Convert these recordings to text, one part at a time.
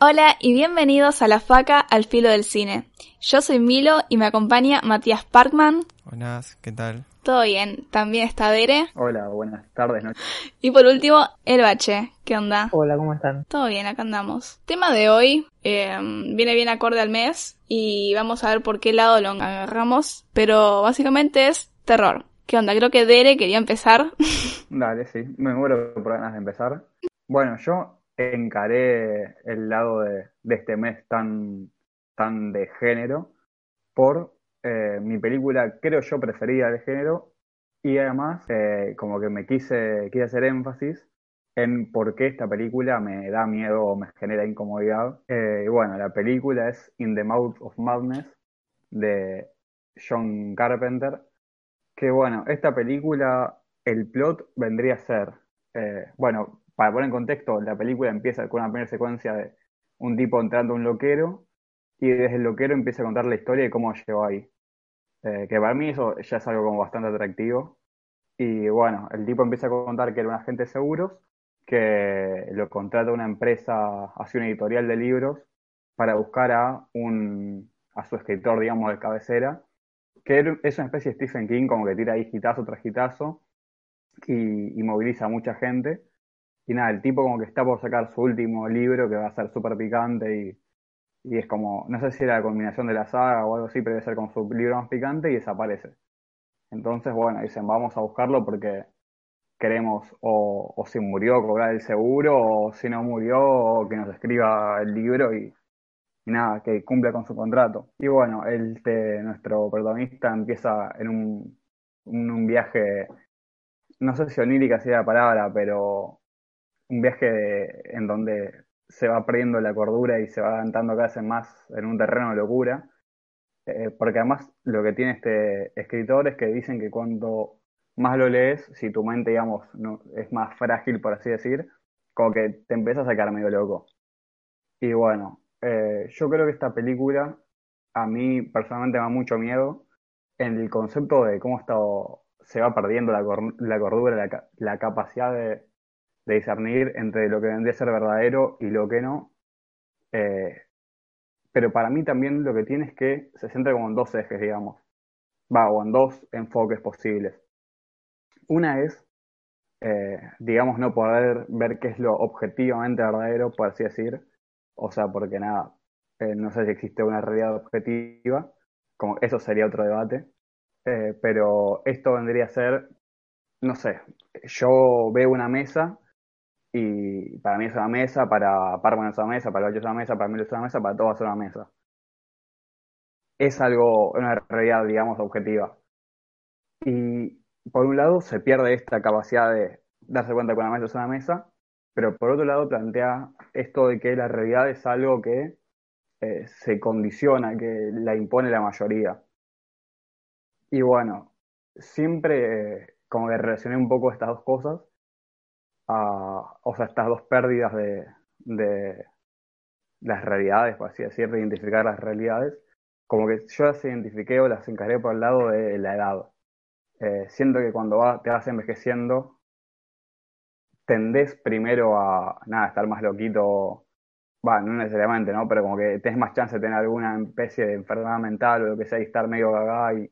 Hola y bienvenidos a La Faca al Filo del Cine. Yo soy Milo y me acompaña Matías Parkman. Buenas, ¿qué tal? Todo bien, también está Dere. Hola, buenas tardes, noches. Y por último, El Bache. ¿Qué onda? Hola, ¿cómo están? Todo bien, acá andamos. Tema de hoy eh, viene bien acorde al mes y vamos a ver por qué lado lo agarramos, pero básicamente es terror. ¿Qué onda? Creo que Dere quería empezar. Dale, sí, me muero por ganas de empezar. Bueno, yo encaré el lado de, de este mes tan, tan de género por eh, mi película, creo yo, preferida de género y además eh, como que me quise, quise hacer énfasis en por qué esta película me da miedo o me genera incomodidad. Eh, bueno, la película es In the Mouth of Madness de John Carpenter, que bueno, esta película, el plot vendría a ser, bueno, para poner en contexto, la película empieza con una primera secuencia de un tipo entrando a un loquero y desde el loquero empieza a contar la historia de cómo llegó ahí. Eh, que para mí eso ya es algo como bastante atractivo. Y bueno, el tipo empieza a contar que era un agente de seguros, que lo contrata una empresa, hace una editorial de libros, para buscar a, un, a su escritor, digamos, de cabecera, que es una especie de Stephen King, como que tira ahí hitazo tras hitazo y, y moviliza a mucha gente. Y nada, el tipo como que está por sacar su último libro, que va a ser súper picante y y es como, no sé si era la culminación de la saga o algo así, pero debe ser como su libro más picante y desaparece. Entonces, bueno, dicen, vamos a buscarlo porque queremos o, o si murió cobrar el seguro o si no murió o que nos escriba el libro y, nada, que cumpla con su contrato. Y bueno, este, nuestro protagonista empieza en un, un, viaje, no sé si onírica sea la palabra, pero un viaje en donde se va perdiendo la cordura y se va adelantando cada vez más en un terreno de locura. Eh, porque además lo que tiene este escritor es que dicen que cuanto más lo lees, si tu mente, digamos, no, es más frágil, por así decir, como que te empiezas a sacar medio loco. Y bueno, eh, yo creo que esta película a mí personalmente me da mucho miedo en el concepto de cómo está, se va perdiendo la, cordura, la capacidad de, de discernir entre lo que vendría a ser verdadero y lo que no. Eh, pero para mí también lo que tiene es que se centra como en dos ejes, digamos. Va, o en dos enfoques posibles. Una es, eh, digamos, no poder ver qué es lo objetivamente verdadero, por así decir. O sea, porque nada, eh, no sé si existe una realidad objetiva, como eso sería otro debate. pero esto vendría a ser, no sé, yo veo una mesa y para mí es una mesa, para Parman es una mesa, para Ocho es una mesa, para Milo es una mesa, para todos es una mesa. Es algo, una realidad, digamos, objetiva. Y por un lado se pierde esta capacidad de darse cuenta que una mesa es una mesa, pero por otro lado plantea esto de que la realidad es algo que eh, se condiciona, que la impone la mayoría. Y bueno, siempre eh, como que relacioné un poco estas dos cosas o sea, estas dos pérdidas de, las realidades, por así decir, de identificar las realidades, como que yo las identifiqué o las encaré por el lado de la edad. Eh, siento que cuando te vas envejeciendo, tendés primero a, nada, estar más loquito, bueno, no necesariamente, ¿no? Pero como que tenés más chance de tener alguna especie de enfermedad mental o lo que sea y estar medio gaga y,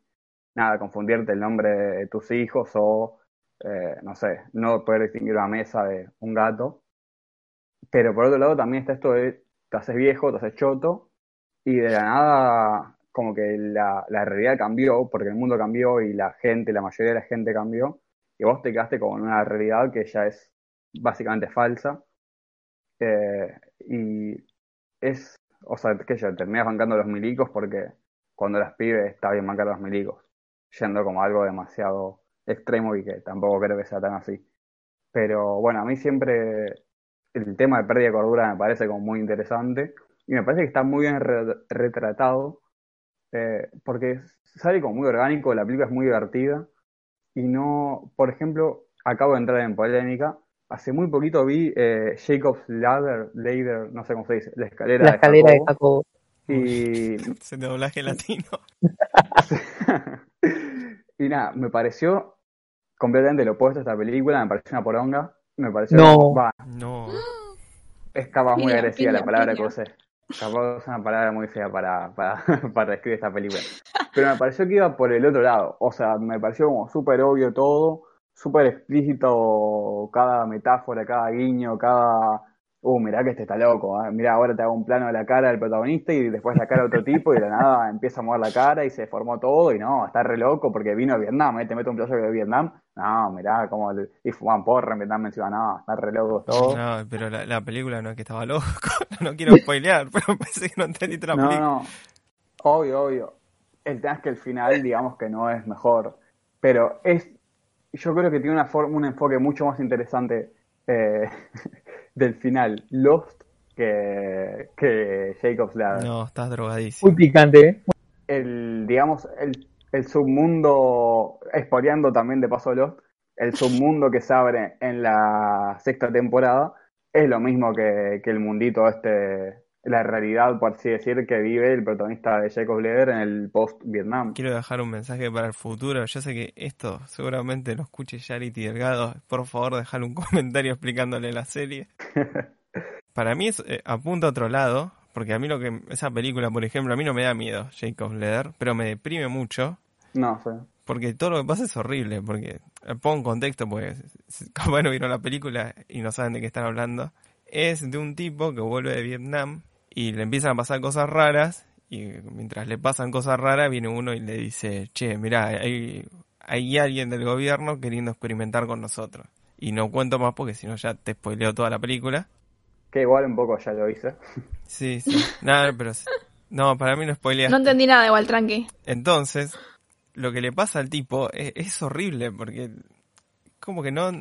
nada, confundirte el nombre de tus hijos o eh, no sé, no poder distinguir una mesa de un gato. Pero por otro lado también está esto de te haces viejo, te haces choto y de la nada como que la, la realidad cambió porque el mundo cambió y la gente, la mayoría de la gente cambió y vos te quedaste con una realidad que ya es básicamente falsa. Eh, y es, o sea, que yo terminas bancando los milicos porque cuando las pibes está bien bancar los milicos, yendo como algo demasiado extremo y que tampoco creo que sea tan así. Pero bueno, a mí siempre el tema de pérdida de cordura me parece como muy interesante y me parece que está muy bien retratado eh, porque sale como muy orgánico, la película es muy divertida y no, por ejemplo, acabo de entrar en polémica, hace muy poquito vi eh, Jacob's Ladder, Ladder, no sé cómo se dice, la escalera, La de escalera de Jacobo. Jacobo. Y, Ese doblaje latino. y nada, me pareció completamente lo opuesto a esta película, me pareció una poronga, me pareció, No. va, No. es capaz muy agresiva la piña, palabra que usé. Capaz es una palabra muy fea para, para, para describir esta película. Pero me pareció que iba por el otro lado. O sea, me pareció como súper obvio todo, súper explícito cada metáfora, cada guiño, cada... Uh, mirá que este está loco. ¿eh? Mirá, ahora te hago un plano de la cara del protagonista y después la cara de otro tipo y de la nada empieza a mover la cara y se deformó todo y no, está re loco porque vino de Vietnam, ¿eh? Te meto un plazo de Vietnam. No, mirá cómo... le- Y fuman porra en Vietnam encima, no, está re loco todo. No, pero la, la película no es que estaba loco. No quiero spoilear, pero parece que no entendí la No, película. no, obvio, obvio. El tema es que el final, digamos que no es mejor, pero es, yo creo que tiene una forma, un enfoque mucho más interesante eh, del final Lost que, que Jacob's Ladder. No, estás drogadísimo. Muy picante, ¿eh? El, digamos, el, el submundo, expoliando también de paso Lost, el submundo que se abre en la sexta temporada es lo mismo que, que el mundito este, la realidad, por así decir, que vive el protagonista de Jacob Leder en el post-Vietnam. Quiero dejar un mensaje para el futuro. Yo sé que esto seguramente lo escuche Charity Delgado. Por favor, dejar un comentario explicándole la serie. Para mí es, eh, apunta a otro lado, porque a mí lo que esa película, por ejemplo, a mí no me da miedo Jacob Leder, pero me deprime mucho. No sé. Porque todo lo que pasa es horrible, porque eh, pongo en contexto, pues como no vieron la película y no saben de qué están hablando. Es de un tipo que vuelve de Vietnam y le empiezan a pasar cosas raras y mientras le pasan cosas raras viene uno y le dice, che, mirá, hay, hay alguien del gobierno queriendo experimentar con nosotros. Y no cuento más porque si no ya te spoileo toda la película. Que igual un poco ya lo hice. Sí, sí. Nada, pero... No, para mí no spoileaste. No entendí nada igual, tranqui. Entonces, lo que le pasa al tipo es, es horrible porque como que no,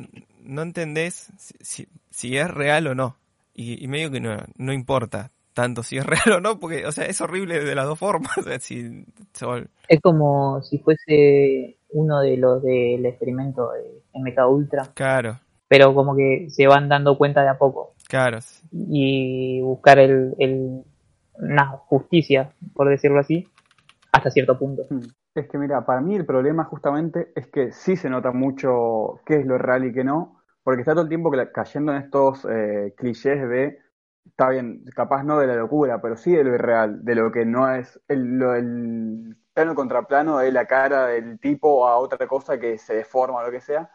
no entendés si, si, si es real o no. Y, y medio que no, no importa tanto si es real o no, porque, o sea, es horrible de las dos formas. O sea, si, sol- Es como si fuese uno de los del experimento de MK Ultra, claro, pero como que se van dando cuenta de a poco claro. y buscar el, el una justicia, por decirlo así, hasta cierto punto. Es que mira, para mí el problema justamente es que sí se nota mucho qué es lo real y qué no, porque está todo el tiempo cayendo en estos eh, clichés de, está bien, capaz no de la locura, pero sí de lo irreal, de lo que no es el, lo- el plano contra plano de la cara del tipo a otra cosa que se deforma o lo que sea,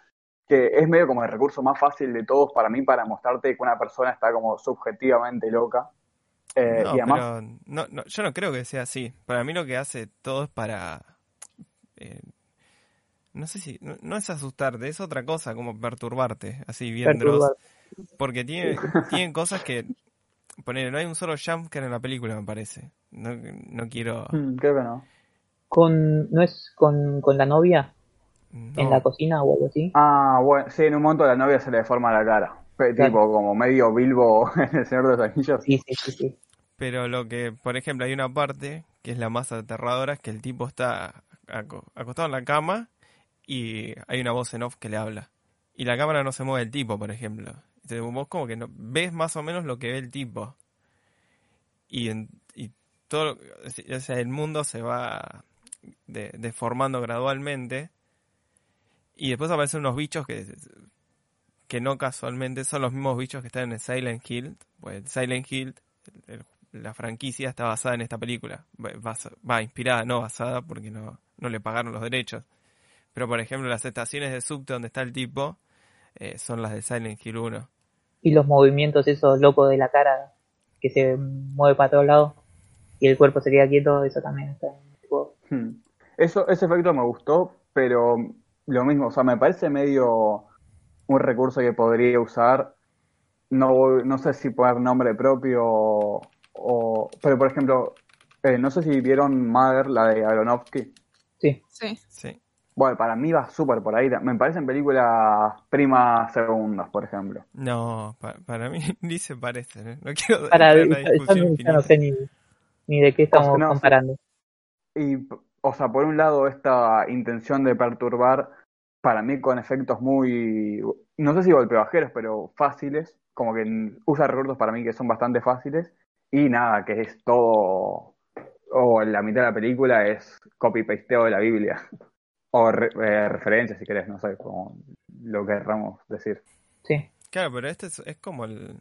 que es medio como el recurso más fácil de todos para mí para mostrarte que una persona está como subjetivamente loca. Eh, No, y además, pero no, no, yo no creo que sea así. Para mí lo que hace todo es para... eh, no sé si... No, no es asustarte, es otra cosa, como perturbarte, así bien Perturbar. Dross. Porque tiene, tienen cosas que... Poner, no hay un solo jumpscare en la película, me parece. No, no quiero... mm, creo que no. Con, ¿No es con, con la novia no. en la cocina o algo así? Ah, bueno, sí, en un momento a la novia se le deforma la cara. Claro. Tipo, como medio Bilbo en El Señor de los Anillos. Sí, sí, sí, sí. Pero lo que, por ejemplo, hay una parte que es la más aterradora, es que el tipo está aco- acostado en la cama y hay una voz en off que le habla. Y la cámara no se mueve el tipo, por ejemplo. Entonces vos como que no, ves más o menos lo que ve el tipo. Y, en- y todo, o sea, el mundo se va de- deformando gradualmente. Y después aparecen unos bichos que, que no casualmente son los mismos bichos que están en Silent Hill. Pues Silent Hill, la franquicia está basada en esta película. Va, va, inspirada, no basada, porque no, no le pagaron los derechos. Pero por ejemplo, las estaciones de subte donde está el tipo eh, son las de Silent Hill 1. Y los movimientos esos locos de la cara que se mueve para todos lados y el cuerpo se queda quieto, eso también está en el juego. Hmm. Eso, ese efecto me gustó, pero lo mismo, o sea, me parece medio un recurso que podría usar. No, voy- no sé si poner nombre propio o, o- pero por ejemplo, eh, no sé si vieron Mother, la de Aronofsky. Sí, Sí. Sí. Bueno, para mí va súper por ahí. Me parecen películas primas segundas, por ejemplo. No, pa- para mí ni se parecen. ¿eh? No quiero para yo, yo no- yo no infinita. sé ni, ni de qué estamos no, comparando. Y, o sea, por un lado, esta intención de perturbar para mí con efectos muy, no sé si golpebajeros, pero fáciles, como que usa recursos para mí que son bastante fáciles y nada, que es todo, o la mitad de la película es copy-pasteo de la Biblia, o re, eh, referencias si querés, no sé, como lo querramos decir. Sí. Claro, pero este es, es como el,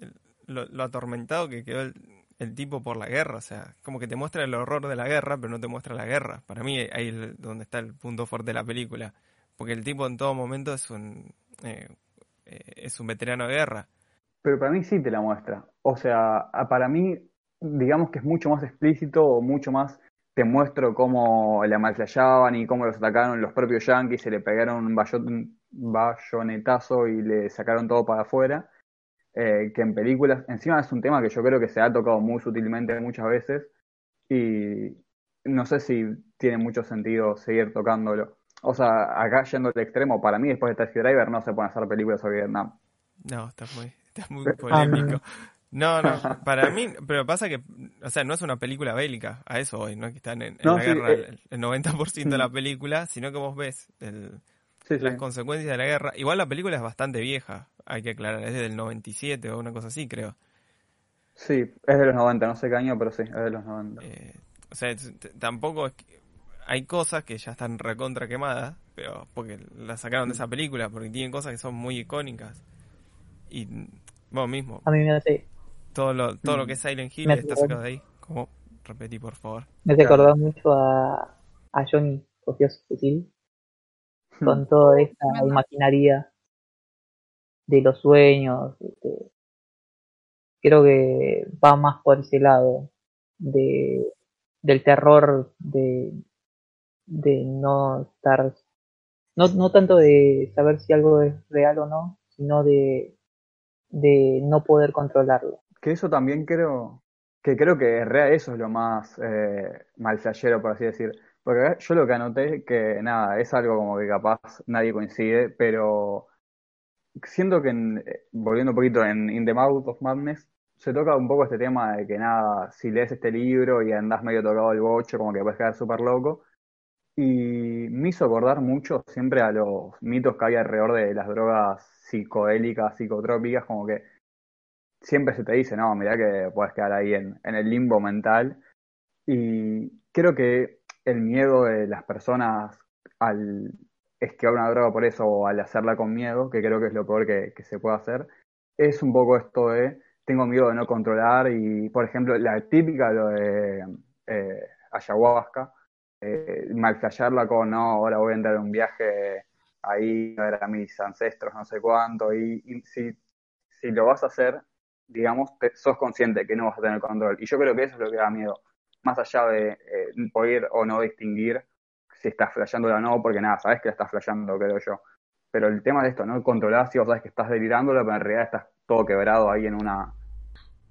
el- lo, lo atormentado que quedó el, el tipo por la guerra, o sea, como que te muestra el horror de la guerra, pero no te muestra la guerra. Para mí ahí es donde está el punto fuerte de la película, porque el tipo en todo momento es un eh, eh, es un veterano de guerra. Pero para mí sí te la muestra. O sea, a- para mí, digamos que es mucho más explícito o mucho más te muestro cómo la malflayaban y cómo los atacaron los propios yankees, se le pegaron un bayo- un bayonetazo y le sacaron todo para afuera. eh, que en películas, encima es un tema que yo creo que se ha tocado muy sutilmente muchas veces y no sé si tiene mucho sentido seguir tocándolo. O sea, acá yendo al extremo, para mí después de Taxi Driver no se pueden hacer películas sobre Vietnam. No, está muy, está muy Ah, polémico. No, no, para mí, pero pasa que, o sea, no es una película bélica, a eso hoy, no es que están en, en No, la sí, guerra eh, el, el 90% de la película, sino que vos ves el, Sí, sí. las consecuencias de la guerra. Igual la película es bastante vieja, hay que aclarar, es del 97 o una cosa así, creo. Sí, es de los 90, no sé qué año, pero sí, es de los 90. Eh, o sea, tampoco es que- hay cosas que ya están recontra quemadas, pero porque las sacaron de esa película, porque tienen cosas que son muy icónicas. Y vos mismo, A mí me hace, todo lo, todo lo que es Silent Hill Me está sacado de ahí. Como, repetí por favor. me Claro. acordar mucho a, a Johnny cogió su fusil con toda esta imaginaria de los sueños. este, creo que va más por ese lado de del terror de de no estar no, no tanto de saber si algo es real o no, sino de de no poder controlarlo. Que eso también creo, que creo que es real, eso es lo más eh, por así decir. Porque yo lo que anoté, que nada, es algo como que capaz nadie coincide, pero siento que, en- eh, volviendo un poquito en In the Mouth of Madness, se toca un poco este tema de que nada, si lees este libro y andás medio tocado el bocho, como que puedes quedar súper loco. Y me hizo acordar mucho siempre a los mitos que hay alrededor de las drogas psicodélicas, psicotrópicas, como que siempre se te dice, no, mirá que puedes quedar ahí en, en el limbo mental. Y creo que el miedo de las personas al esquivar una droga por eso o al hacerla con miedo, que creo que es lo peor que, se puede hacer, es un poco esto de tengo miedo de no controlar y, por ejemplo, la típica, de eh, ayahuasca, eh, malflayarla con, no, ahora voy a entrar en un viaje ahí a ver a mis ancestros, no sé cuánto, y, y si, si lo vas a hacer, digamos, te- sos consciente que no vas a tener control. Y yo creo que eso es lo que da miedo, más allá de eh, poder o no distinguir si estás flasheando o no, porque nada, sabes que la estás flasheando, creo yo. Pero el tema de esto, ¿no? Controlar si vos sabes que estás delirándolo, pero en realidad estás todo quebrado ahí en una...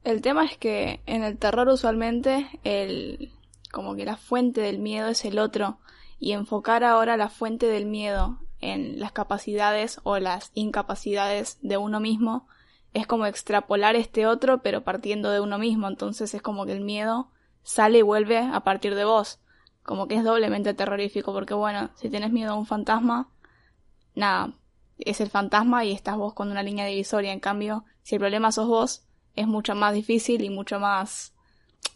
El tema es que en el terror usualmente el como que la fuente del miedo es el otro y enfocar ahora la fuente del miedo en las capacidades o las incapacidades de uno mismo es como extrapolar este otro pero partiendo de uno mismo, entonces es como que el miedo sale y vuelve a partir de vos, como que es doblemente terrorífico porque bueno, si tienes miedo a un fantasma, nada, es el fantasma y estás vos con una línea divisoria, en cambio, si el problema sos vos, es mucho más difícil y mucho más,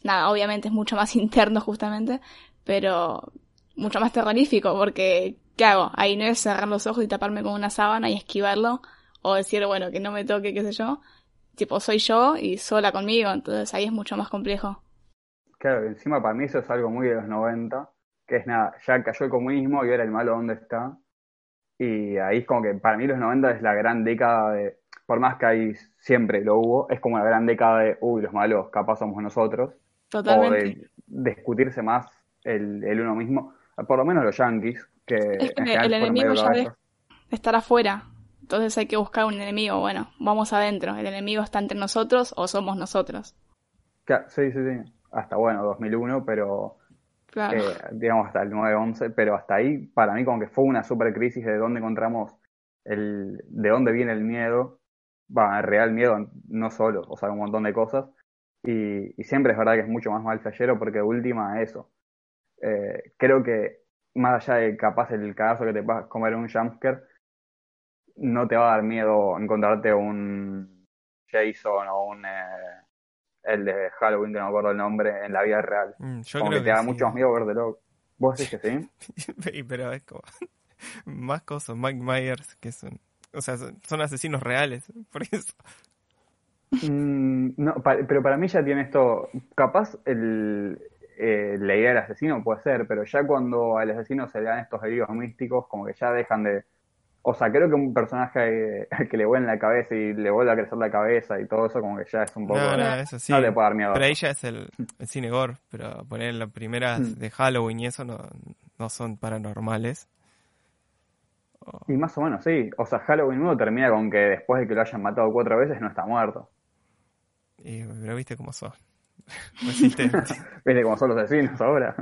nada, obviamente es mucho más interno justamente, pero mucho más terrorífico porque, ¿qué hago? Ahí no es cerrar los ojos y taparme con una sábana y esquivarlo o decir, bueno, que no me toque, qué sé yo. Tipo, soy yo y sola conmigo, entonces ahí es mucho más complejo. Claro, encima para mí eso es algo muy de los 90, que es nada, ya cayó el comunismo y ahora el malo dónde está. Y ahí es como que para mí los 90 es la gran década de, por más que ahí siempre lo hubo, es como la gran década de, uy, los malos capaz somos nosotros, o Totalmente. de discutirse más el, el uno mismo, por lo menos los yankees, que Es que en general el enemigo ya de estar afuera. Entonces hay que buscar un enemigo. Bueno, vamos adentro. ¿El enemigo está entre nosotros o somos nosotros? Claro, sí, sí, sí, hasta bueno, 2001, pero Claro. eh, digamos hasta el 9-11, pero hasta ahí para mí como que fue una super crisis de dónde encontramos el, de dónde viene el miedo, va, el real miedo, no solo, o sea, un montón de cosas, y, y siempre es verdad que es mucho más mal flashero porque de última eso. Eh, creo que más allá de capaz el cagazo que te vas a comer un jumpscare, no te va a dar miedo encontrarte un Jason o un eh, el de Halloween, que no me acuerdo el nombre, en la vida real. Mm, yo como creo que te da sí. mucho miedo vértelo. ¿Vos decís que sí? Pero es como más cosas, Mike Myers, que son, o sea, son, asesinos reales, por eso. Mm, no, pero para mí ya tiene esto, capaz el, eh, la idea del asesino puede ser, pero ya cuando al asesino se le dan estos heridos místicos, como que ya dejan de... O sea, creo que un personaje al que le vuelve en la cabeza y le vuelve a crecer la cabeza y todo eso, como que ya es un poco... No, No, no, eso sí. le puede dar miedo. Pero ahí ya es el, el cine gore, pero poner las primeras Mm. de Halloween y eso no, no son paranormales. Y más o menos, sí. O sea, Halloween 1 termina con que después de que lo hayan matado cuatro veces no está muerto. y- pero viste cómo son. ¿Viste cómo son los asesinos ahora?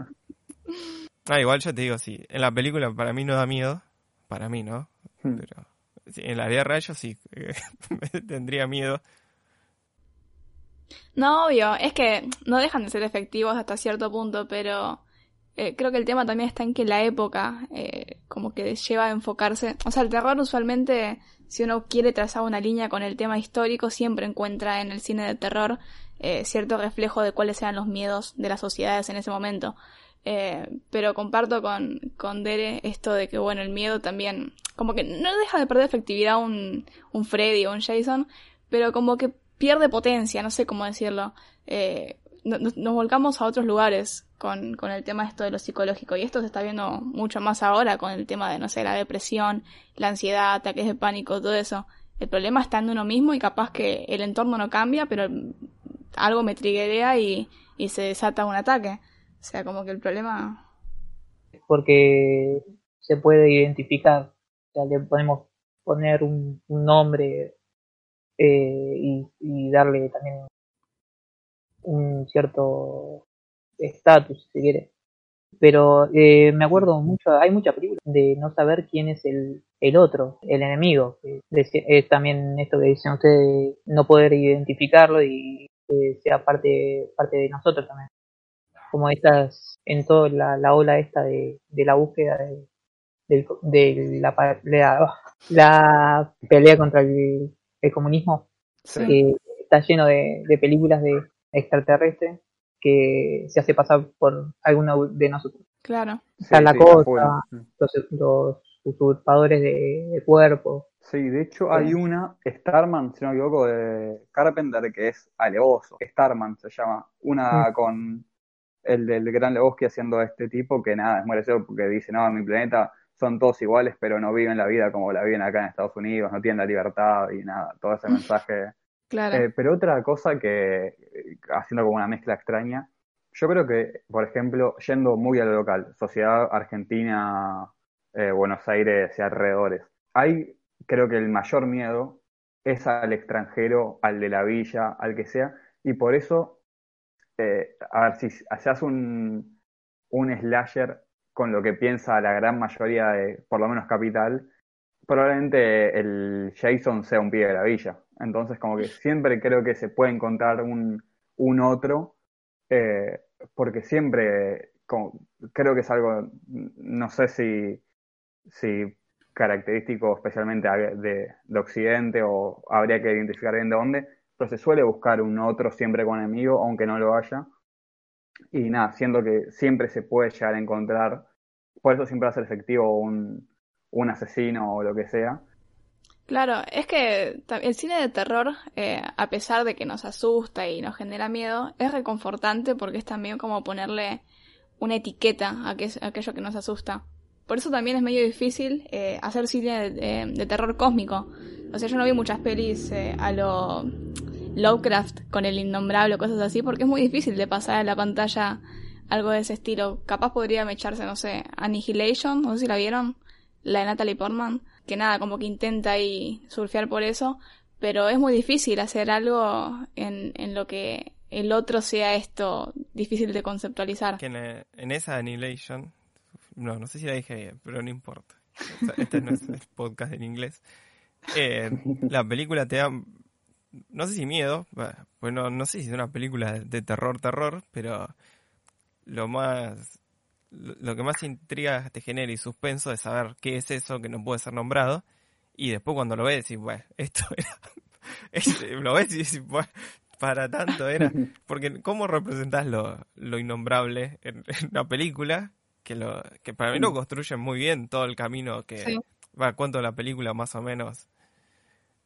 Ah, igual yo te digo, sí, en la película para mí no da miedo, para mí, ¿no? Hmm. Pero en la vida real yo sí me tendría miedo. No, obvio, es que no dejan de ser efectivos hasta cierto punto, pero eh, creo que el tema también está en que la época eh, como que lleva a enfocarse, o sea, el terror usualmente, si uno quiere trazar una línea con el tema histórico, siempre encuentra en el cine de terror eh, cierto reflejo de cuáles eran los miedos de las sociedades en ese momento. Eh, pero comparto con, con Dere esto de que, bueno, el miedo también, como que no deja de perder efectividad un, un Freddy o un Jason, pero como que pierde potencia, no sé cómo decirlo. Eh, no- no- nos volcamos a otros lugares con, con el tema esto de lo psicológico y esto se está viendo mucho más ahora con el tema de, no sé, la depresión, la ansiedad, ataques de pánico, todo eso. El problema está en uno mismo y capaz que el entorno no cambia, pero algo me triguea y, y se desata un ataque. O sea, como que el problema... porque se puede identificar, o sea, le podemos poner un, un nombre eh, y, darle también un cierto estatus, si quiere. Pero eh, me acuerdo mucho, hay muchas películas de no saber quién es el, el otro, el enemigo. deci- Es también esto que dicen ustedes, no poder identificarlo y que sea parte, parte de nosotros también como estas en toda la, la ola esta de, de la búsqueda de, del- de la, la, la pelea contra el, el comunismo Sí. que está lleno de, de películas de extraterrestres que se hace pasar por alguno de nosotros Claro. Está la sí, cosa. full. los, los usurpadores de, de cuerpo Sí, de hecho hay una, Starman, si no me equivoco, de Carpenter, que es alevoso. Starman se llama. Una con el del Gran Lebowski haciendo a este tipo que nada, es merecido porque dice, no, en mi planeta son todos iguales, pero no viven la vida como la viven acá en Estados Unidos, no tienen la libertad y nada, todo ese mensaje. Claro. Eh, pero otra cosa que, eh, haciendo como una mezcla extraña, yo creo que, por ejemplo, yendo muy a lo local, sociedad argentina, eh, Buenos Aires y alrededores, hay, creo que el mayor miedo es al extranjero, al de la villa, al que sea, y por eso, eh, a ver, si haces un, un slasher con lo que piensa la gran mayoría de, por lo menos Capital, probablemente el Jason sea un pibe de la villa. Entonces, como que siempre creo que se puede encontrar un, un otro, eh, porque siempre creo que es algo, no sé si, si característico especialmente de, de Occidente o habría que identificar bien de dónde, pero se suele buscar un otro siempre con enemigo, aunque no lo haya. Y nada, siendo que siempre se puede llegar a encontrar, por eso siempre va a ser efectivo un, un asesino o lo que sea. Claro, es que el cine de terror, eh, a pesar de que nos asusta y nos genera miedo, es reconfortante porque es también como ponerle una etiqueta a, que- aquello que nos asusta. Por eso también es medio difícil eh, hacer cine de, de terror cósmico. O sea, yo no vi muchas pelis eh, a lo Lovecraft con el innombrable o cosas así porque es muy difícil de pasar a la pantalla algo de ese estilo. Capaz podría echarse, no sé, Annihilation, no sé si la vieron, la de Natalie Portman, que nada, como que intenta ahí surfear por eso, pero es muy difícil hacer algo en, en lo que el otro sea esto difícil de conceptualizar. Que en, eh, esa Annihilation, no, no sé si la dije bien, pero no importa. Este no es podcast en inglés. Eh, la película te da, no sé si miedo, bueno, no sé si es una película de terror, terror, pero lo más lo lo que más intriga te genera y suspenso es saber qué es eso que no puede ser nombrado. Y después cuando lo ves, decís, bueno, esto era. es- lo ves y decís, bueno, para tanto era. Porque, ¿cómo representás lo, lo innombrable en, en una película? Que, lo, que para mí lo construyen muy bien todo el camino que. Sí. Va, cuento la película más o menos.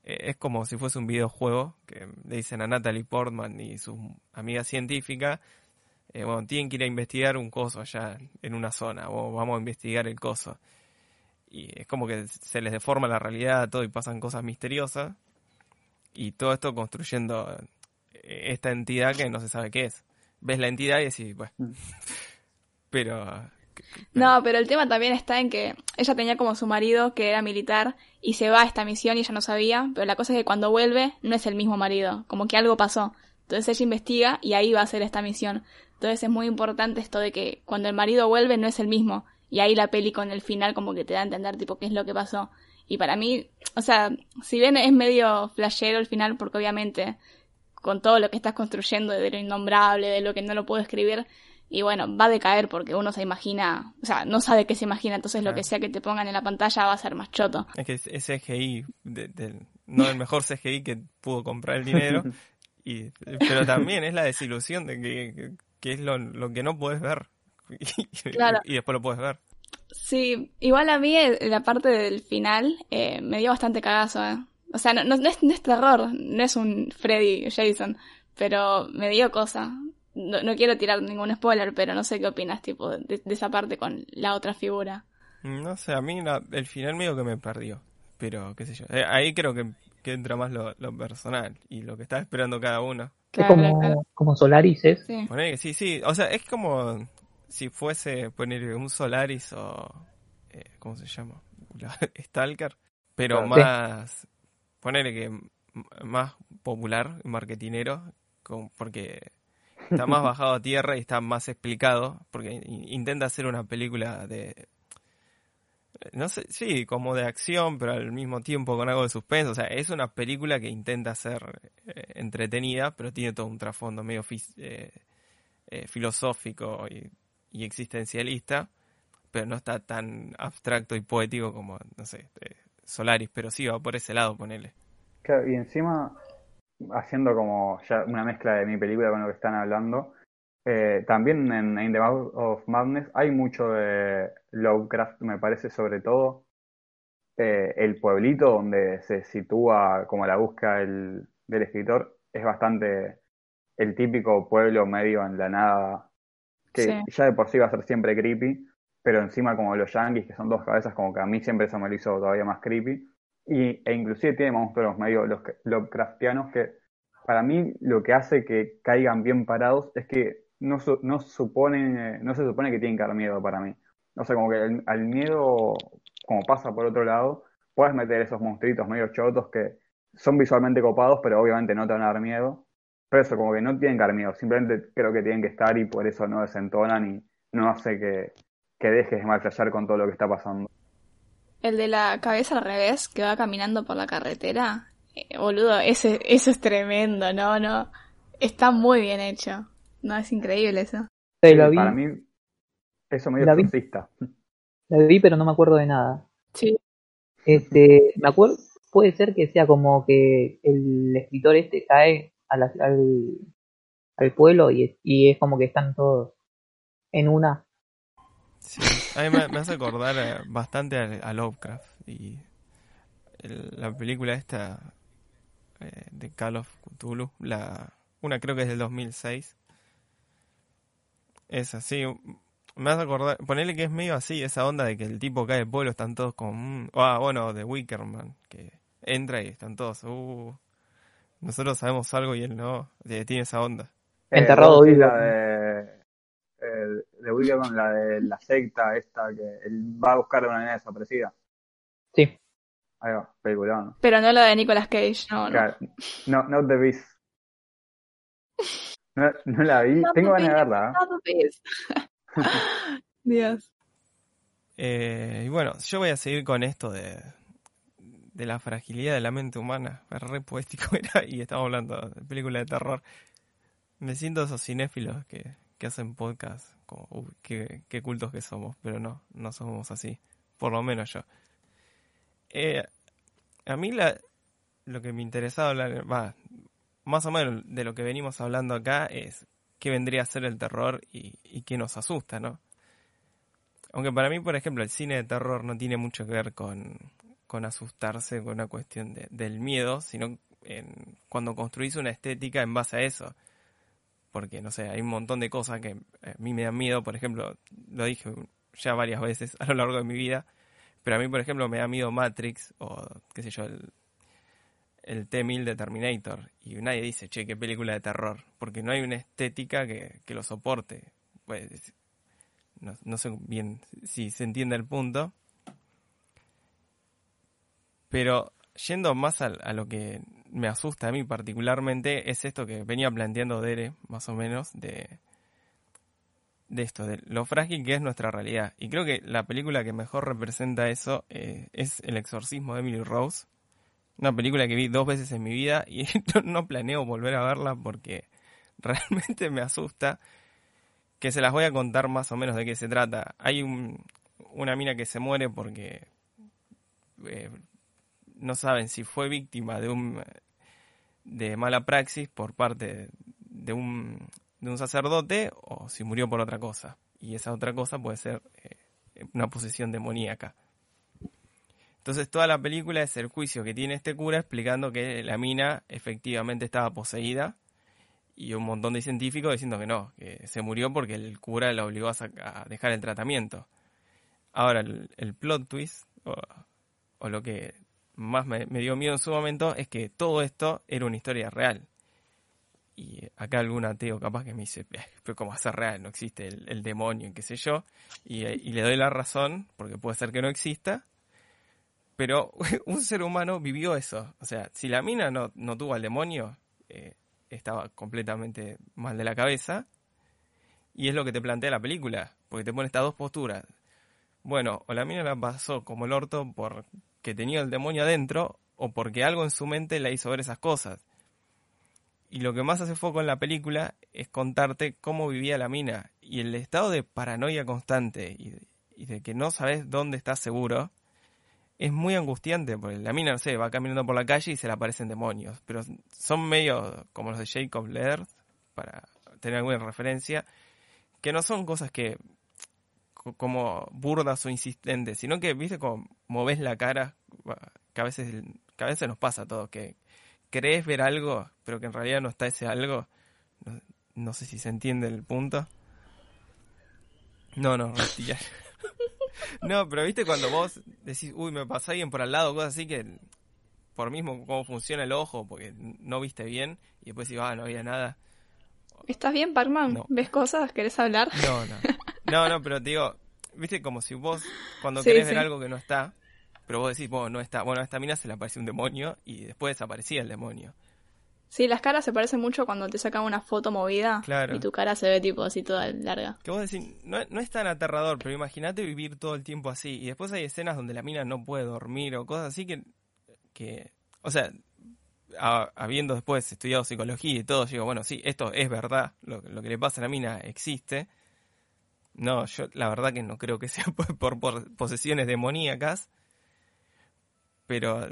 Eh, es como si fuese un videojuego que le dicen a Natalie Portman y su amiga científica. eh, bueno, tienen que ir a investigar un coso allá en una zona, o vamos a investigar el coso. Y es como que se les deforma la realidad, todo y pasan cosas misteriosas. Y todo esto construyendo eh, esta entidad que no se sabe qué es. Ves la entidad y decís, bueno. Pero. No, pero el tema también está en que ella tenía como su marido que era militar y se va a esta misión y ella no sabía, pero la cosa es que cuando vuelve no es el mismo marido, como que algo pasó. Entonces ella investiga y ahí va a hacer esta misión. Entonces es muy importante esto de que cuando el marido vuelve no es el mismo. Y ahí la peli con el final como que te da a entender tipo qué es lo que pasó. Y para mí, o sea, si bien es medio flashero el final porque obviamente con todo lo que estás construyendo de lo innombrable, de lo que no lo puedo escribir, y bueno, va a decaer porque uno se imagina, o sea, no sabe qué se imagina, entonces lo que sea que te pongan en la pantalla va a ser más choto. Es que es CGI, de- no el mejor CGI que pudo comprar el dinero, y, pero también es la desilusión de que, que es lo, lo que no puedes ver. Y, Claro. y después lo puedes ver. Sí, igual a mí eh, la parte del final eh, me dio bastante cagazo, ¿eh? O sea, no, no, no es, no es terror, no es un Freddy Jason, pero me dio cosa. No, no quiero tirar ningún spoiler, pero no sé qué opinas, tipo, de, de esa parte con la otra figura. No sé, a mí la- el final medio que me perdió, pero qué sé yo. Eh, ahí creo que, que entra más lo, lo personal y lo que está esperando cada uno. Es como, claro. como Solaris, ¿es? Sí. Poner que sí, sí, o sea, es como si fuese poner un Solaris o. eh, ¿Cómo se llama? La- Stalker, pero Claro. más. Ponerle que más popular, marketinero, con- porque está más bajado a tierra y está más explicado, porque in- intenta hacer una película de. No sé, sí, como de acción, pero al mismo tiempo con algo de suspenso. O sea, es una película que intenta ser eh, entretenida, pero tiene todo un trasfondo medio eh, eh, filosófico y, y existencialista, pero no está tan abstracto y poético como, no sé, eh, Solaris, pero sí va por ese lado, ponele. Claro, y encima, haciendo como ya una mezcla de mi película con lo que están hablando, eh, también en, In the Mouth of Madness hay mucho de Lovecraft, me parece, sobre todo eh, el pueblito donde se sitúa como la búsqueda del, del escritor, es bastante el típico pueblo medio en la nada, que Sí. ya de por sí va a ser siempre creepy, pero encima como los yankees, que son dos cabezas, como que a mí siempre eso me lo hizo todavía más creepy. Y, e inclusive tiene monstruos medio los Lovecraftianos que para mí lo que hace que caigan bien parados es que no, no suponen, eh, no se supone que tienen que dar miedo para mí. O sea, como que al miedo, como pasa por otro lado, puedes meter esos monstruitos medio chotos que son visualmente copados, pero obviamente no te van a dar miedo. Pero eso, como que no tienen que dar miedo, simplemente creo que tienen que estar y por eso no desentonan y no hace que, dejes de malflashear con todo lo que está pasando. El de la cabeza al revés, que va caminando por la carretera. Eh, boludo, ese, eso es tremendo, no, no. Está muy bien hecho. No, es increíble eso. Sí, la vi, Para mí, eso medio La vi. exorcista. la vi, pero no me acuerdo de nada. Sí. Este, me acuerdo, puede ser que sea como que el escritor este cae a la- al, al pueblo y, y es como que están todos en una. Sí, a mí me, me hace acordar eh, bastante a, a Lovecraft y el- la película esta eh, de Call of Cthulhu, la, una creo que es del 2006. Es así, me hace acordar, ponerle que es medio así, esa onda de que el tipo cae del pueblo, están todos como, mm, ah, bueno, de Wickerman, que entra y están todos, uh, nosotros sabemos algo y él no, eh, tiene esa onda. Enterrado vivo. La de, eh, de Wickerman, la de la secta esta que él va a buscar a una nena desaparecida. Sí, Ahí va, peliculón. Pero no la de Nicolas Cage, no, no. Claro. No, not the beast. No, no la vi. Not Tengo ganas de verla. ¿eh? not the beast. Dios. Eh, y bueno, yo voy a seguir con esto de, de la fragilidad de la mente humana. Es re poético era y estamos hablando de películas de terror. Me siento esos cinéfilos que, que hacen podcast, como, qué, qué cultos que somos, pero no, no somos así, por lo menos yo. Eh, a mí la, lo que me interesaba hablar, más o menos de lo que venimos hablando acá es qué vendría a ser el terror y, y qué nos asusta, ¿no? Aunque para mí, por ejemplo, el cine de terror no tiene mucho que ver con, con asustarse, con una cuestión de, del miedo, sino en, cuando construís una estética en base a eso. Porque, no sé, hay un montón de cosas que a mí me dan miedo, por ejemplo, lo dije ya varias veces a lo largo de mi vida, pero a mí, por ejemplo, me da miedo Matrix o, qué sé yo, el, el T-1000 de Terminator. Y nadie dice, che, qué película de terror, porque no hay una estética que, que lo soporte. Pues, no, no sé bien si se entiende el punto. Pero yendo más a, lo que me asusta a mí particularmente, es esto que venía planteando Dere, más o menos, de, de esto, de lo frágil que es nuestra realidad. Y creo que la película que mejor representa eso eh, es El exorcismo de Emily Rose. Una película que vi dos veces en mi vida y no, no planeo volver a verla porque realmente me asusta. Que se las voy a contar más o menos de qué se trata. Hay un, una mina que se muere porque eh, no saben si fue víctima de un de mala praxis por parte de un, de un sacerdote o si murió por otra cosa. Y esa otra cosa puede ser eh, una posesión demoníaca. Entonces toda la película es el juicio que tiene este cura explicando que la mina efectivamente estaba poseída y un montón de científicos diciendo que no, que se murió porque el cura la obligó a, dejar el tratamiento. Ahora, el, plot twist, o, lo que más me, dio miedo en su momento, es que todo esto era una historia real. Y acá algún ateo capaz que me dice, eh, pero ¿cómo hacer real? No existe el, el demonio, qué sé yo. Y, y, le doy la razón, porque puede ser que no exista. Pero un ser humano vivió eso. O sea, si la mina no, no tuvo al demonio, eh, estaba completamente mal de la cabeza. Y es lo que te plantea la película, porque te pone estas dos posturas. Bueno, o la mina la pasó como el orto porque tenía el demonio adentro, o porque algo en su mente la hizo ver esas cosas. Y lo que más hace foco en la película es contarte cómo vivía la mina y el estado de paranoia constante y de, que no sabes dónde estás seguro es muy angustiante, porque la mina, no sé, va caminando por la calle y se le aparecen demonios, pero son medio como los de Jacob Laird, para tener alguna referencia, que no son cosas que como burdas o insistentes, sino que, viste, como ves la cara, que a veces, que a veces nos pasa a todos, que crees ver algo, pero que en realidad no está ese algo, no, no sé si se entiende el punto. No, no. No, pero viste cuando vos decís, uy, me pasó alguien por al lado, cosas así que por mismo cómo funciona el ojo, porque no viste bien, y después decís, ah, no había nada. ¿Estás bien, Parman? No. ¿Ves cosas? ¿Querés hablar? No, no. No, no, pero te digo, viste como si vos, cuando sí, querés sí. ver algo que no está, pero vos decís, bueno, no está, bueno, a esta mina se le apareció un demonio y después desaparecía el demonio. Sí, las caras se parecen mucho cuando te sacan una foto movida claro. y tu cara se ve tipo así toda larga. Que vos decís, no, no es tan aterrador, pero imagínate vivir todo el tiempo así. Y después hay escenas donde la mina no puede dormir o cosas así que, que o sea, a, habiendo después estudiado psicología y todo, digo, bueno, sí, esto es verdad, lo, lo, que le pasa a la mina existe. No, yo la verdad que no creo que sea por, por, por posesiones demoníacas, pero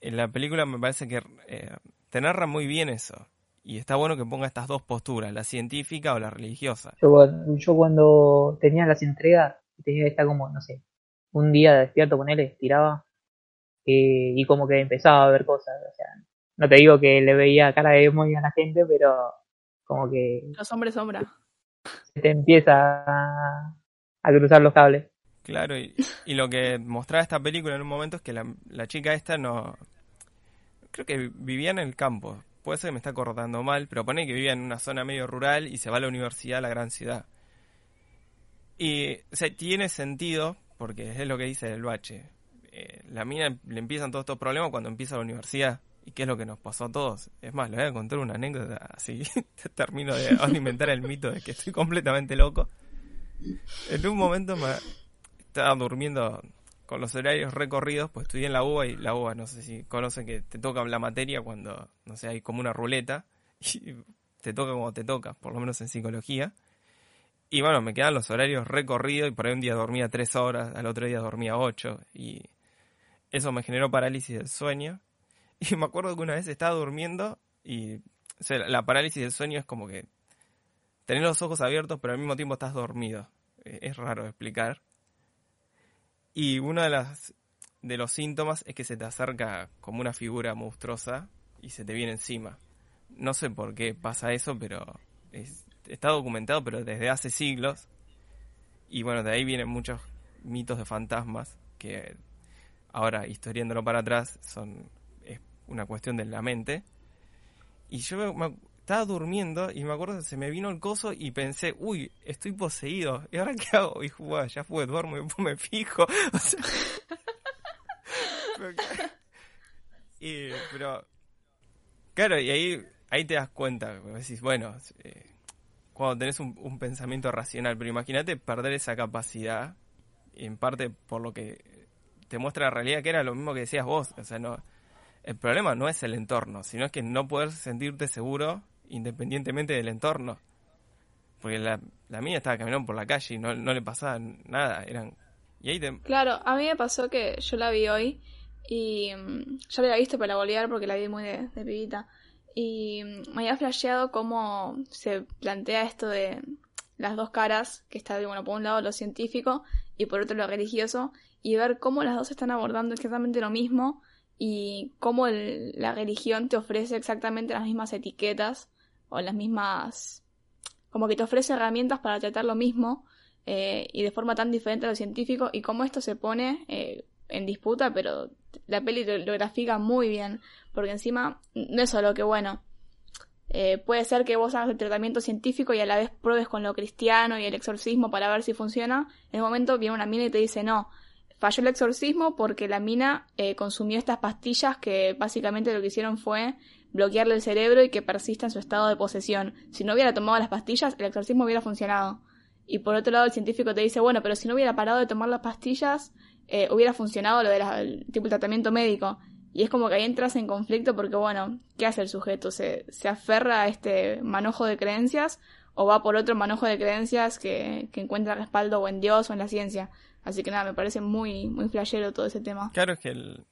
en la película me parece que... Eh, te narra muy bien eso. Y está bueno que ponga estas dos posturas, la científica o la religiosa. Yo, yo cuando tenía las entregas, tenía que estar como, no sé, un día despierto con él, estiraba, eh, y como que empezaba a ver cosas. O sea, no te digo que le veía cara de demonio a la gente, pero como que... Los hombres sombra. Te empieza a, cruzar los cables. Claro, y, lo que mostraba esta película en un momento es que la, la chica esta no, creo que vivía en el campo. Puede ser que me está acordando mal, pero pone que vivía en una zona medio rural y se va a la universidad a la gran ciudad. Y o sea, tiene sentido, porque es lo que dice el bache. Eh, la mina le empiezan todos estos problemas cuando empieza la universidad. ¿Y qué es lo que nos pasó a todos? Es más, le voy a contar una anécdota así. termino de alimentar el mito de que estoy completamente loco. En un momento me estaba durmiendo con los horarios recorridos, pues estudié en la UBA y la UBA, no sé si conocen que te toca la materia cuando, no sé, hay como una ruleta y te toca como te toca, por lo menos en psicología. Y bueno, me quedan los horarios recorridos y por ahí un día dormía tres horas, al otro día dormía ocho y eso me generó parálisis del sueño. Y me acuerdo que una vez estaba durmiendo y la parálisis del sueño es como que tener los ojos abiertos pero al mismo tiempo estás dormido. E, es raro explicar. Y uno de, las, de los síntomas es que se te acerca como una figura monstruosa y se te viene encima. No sé por qué pasa eso, pero está documentado, pero desde hace siglos. Y bueno, de ahí vienen muchos mitos de fantasmas que ahora, historiándolo para atrás, son una cuestión de la mente. Y yo estaba durmiendo y me acuerdo que se me vino el coso y pensé, uy, estoy poseído. ¿Y ahora qué hago? Y ya fue, duermo y me fijo. y, pero, claro, y ahí, ahí te das cuenta, decís, bueno, eh, cuando tenés un, pensamiento racional, pero imagínate perder esa capacidad, en parte por lo que te muestra la realidad, que era lo mismo que decías vos, o sea, no... El problema no es el entorno, sino es que no poder sentirte seguro independientemente del entorno. Porque la, la mía estaba caminando por la calle y no, le pasaba nada. Eran, y ahí Claro, a mí me pasó que yo la vi hoy y mm, ya la había visto, pero la volví a ver porque la vi muy de, de pibita. Y mm, me había flasheado cómo se plantea esto de las dos caras, que está, bueno, por un lado lo científico y por otro lo religioso, y ver cómo las dos están abordando exactamente lo mismo y cómo la religión te ofrece exactamente las mismas etiquetas o las mismas... como que te ofrece herramientas para tratar lo mismo eh, y de forma tan diferente a lo científico y cómo esto se pone eh, en disputa, pero la peli lo, grafica muy bien, porque encima no es solo que bueno, eh, puede ser que vos hagas el tratamiento científico y a la vez pruebes con lo cristiano y el exorcismo para ver si funciona, en el momento viene una mina y te dice no, falló el exorcismo porque la mina consumió estas pastillas que básicamente lo que hicieron fue bloquearle el cerebro y que persista en su estado de posesión. Si no hubiera tomado las pastillas, el exorcismo hubiera funcionado. Y por otro lado, el científico te dice, bueno, pero si no hubiera parado de tomar las pastillas, eh, hubiera funcionado lo del tipo de tratamiento médico. Y es como que ahí entras en conflicto porque, bueno, ¿qué hace el sujeto? ¿Se, se aferra a este manojo de creencias o va por otro manojo de creencias que, que encuentra respaldo o en Dios o en la ciencia? Así que nada, me parece muy, muy flashero todo ese tema. Claro, es que el,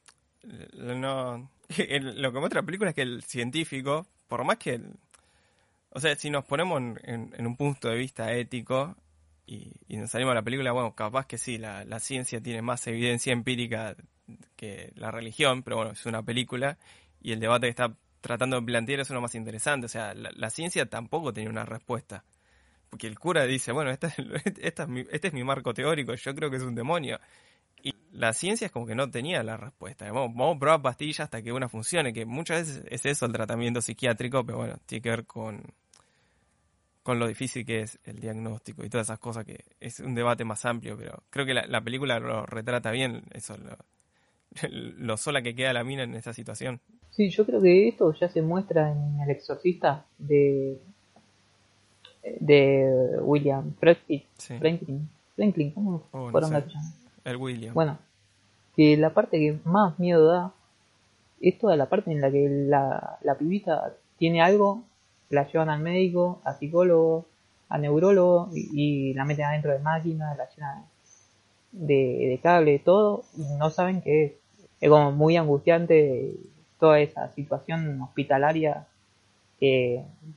no, lo que muestra la película es que el científico, por más que... o sea, si nos ponemos en, un punto de vista ético y, nos salimos a la película, bueno, capaz que sí, la, ciencia tiene más evidencia empírica que la religión, pero bueno, es una película y el debate que está tratando de plantear es uno más interesante. O sea, la, ciencia tampoco tiene una respuesta. Porque el cura dice, bueno, este es mi marco teórico, yo creo que es un demonio. Y la ciencia es como que no tenía la respuesta. Vamos, a probar pastillas hasta que una funcione, que muchas veces es eso el tratamiento psiquiátrico, pero bueno, tiene que ver con, con lo difícil que es el diagnóstico y todas esas cosas que es un debate más amplio, pero creo que la, película lo retrata bien, eso, lo, sola que queda la mina en esa situación. Sí, yo creo que esto ya se muestra en El Exorcista de de William Franklin. Franklin, Franklin ¿cómo oh, fueron el William. Bueno, que la parte que más miedo da es toda la parte en la que la, la pibita tiene algo, la llevan al médico, a psicólogo, a neurólogo y, la meten adentro de máquinas, la llenan de, de cable, todo, y no saben qué es. Es como muy angustiante toda esa situación hospitalaria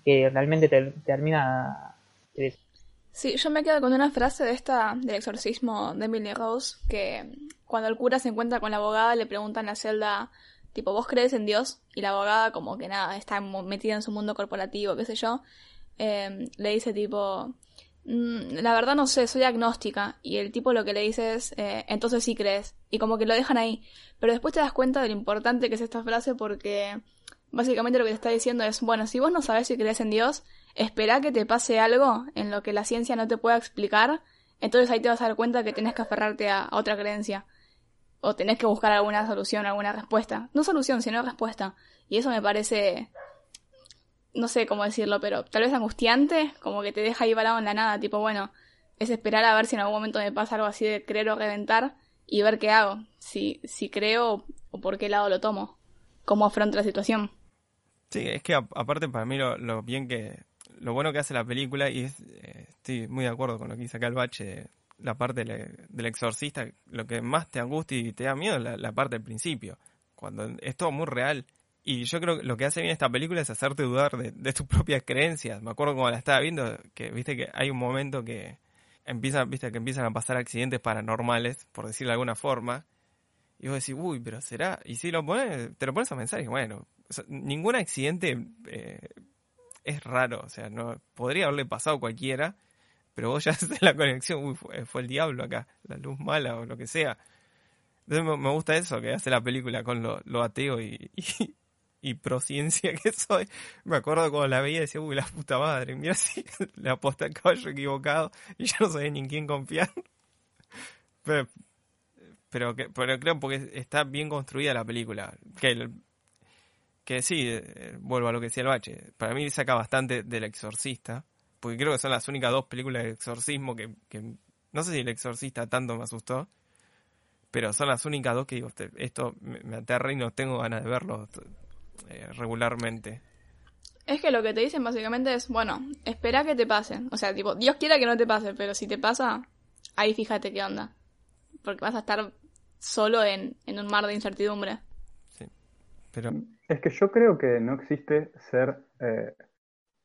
que, realmente te, termina Sí, yo me quedo con una frase de esta del exorcismo de Emily Rose que cuando el cura se encuentra con la abogada le pregunta en la celda tipo ¿vos crees en Dios? y la abogada como que nada está metida en su mundo corporativo qué sé yo em, le dice tipo mm, la verdad no sé soy agnóstica y el tipo lo que le dice es eh, entonces sí crees y como que lo dejan ahí. Pero después te das cuenta de lo importante que es esta frase porque básicamente lo que te está diciendo es bueno si vos no sabes si crees en Dios espera que te pase algo en lo que la ciencia no te pueda explicar, entonces ahí te vas a dar cuenta que tenés que aferrarte a, otra creencia. O tenés que buscar alguna solución, alguna respuesta. No solución, sino respuesta. Y eso me parece, no sé cómo decirlo, pero tal vez angustiante, como que te deja ahí parado en la nada, tipo, bueno, es esperar a ver si en algún momento me pasa algo así de creer o reventar y ver qué hago, si, si creo o por qué lado lo tomo, cómo afronto la situación. Sí, es que aparte para mí lo bien que lo bueno que hace la película y es, eh, estoy muy de acuerdo con lo que dice acá el bache. La parte del, exorcista, lo que más te angustia y te da miedo es la, parte del principio. Cuando es todo muy real. Y yo creo que lo que hace bien esta película es hacerte dudar de, de tus propias creencias. Me acuerdo cuando la estaba viendo, que viste que hay un momento que empieza, viste que empiezan a pasar accidentes paranormales, por decirlo de alguna forma. Y vos decís, uy, pero será. Y si lo pones, te lo pones a pensar y bueno, ningún accidente eh, es raro. O sea, no podría haberle pasado a cualquiera, pero vos ya haces la conexión, uy, fue, el diablo acá, la luz mala o lo que sea. Entonces me, gusta eso que hace la película con lo, lo ateo y, y, y prociencia que soy. Me acuerdo cuando la veía y decía, uy, la puta madre, mira si le aposté al caballo equivocado y yo no sabía ni en quién confiar. Pero, pero, pero creo porque está bien construida la película. Que, que sí, eh, vuelvo a lo que decía el bache. Para mí saca bastante del exorcista. Porque creo que son las únicas dos películas de exorcismo que, no sé si el exorcista tanto me asustó. Pero son las únicas dos que digo, "Este- esto me, me aterra y no tengo ganas de verlo eh, regularmente. Es que lo que te dicen básicamente es, bueno, espera que te pase. O sea, tipo, Dios quiera que no te pase, pero si te pasa, ahí fíjate qué onda. Porque vas a estar solo en, en un mar de incertidumbre. Pero Es que yo creo que no existe ser, eh,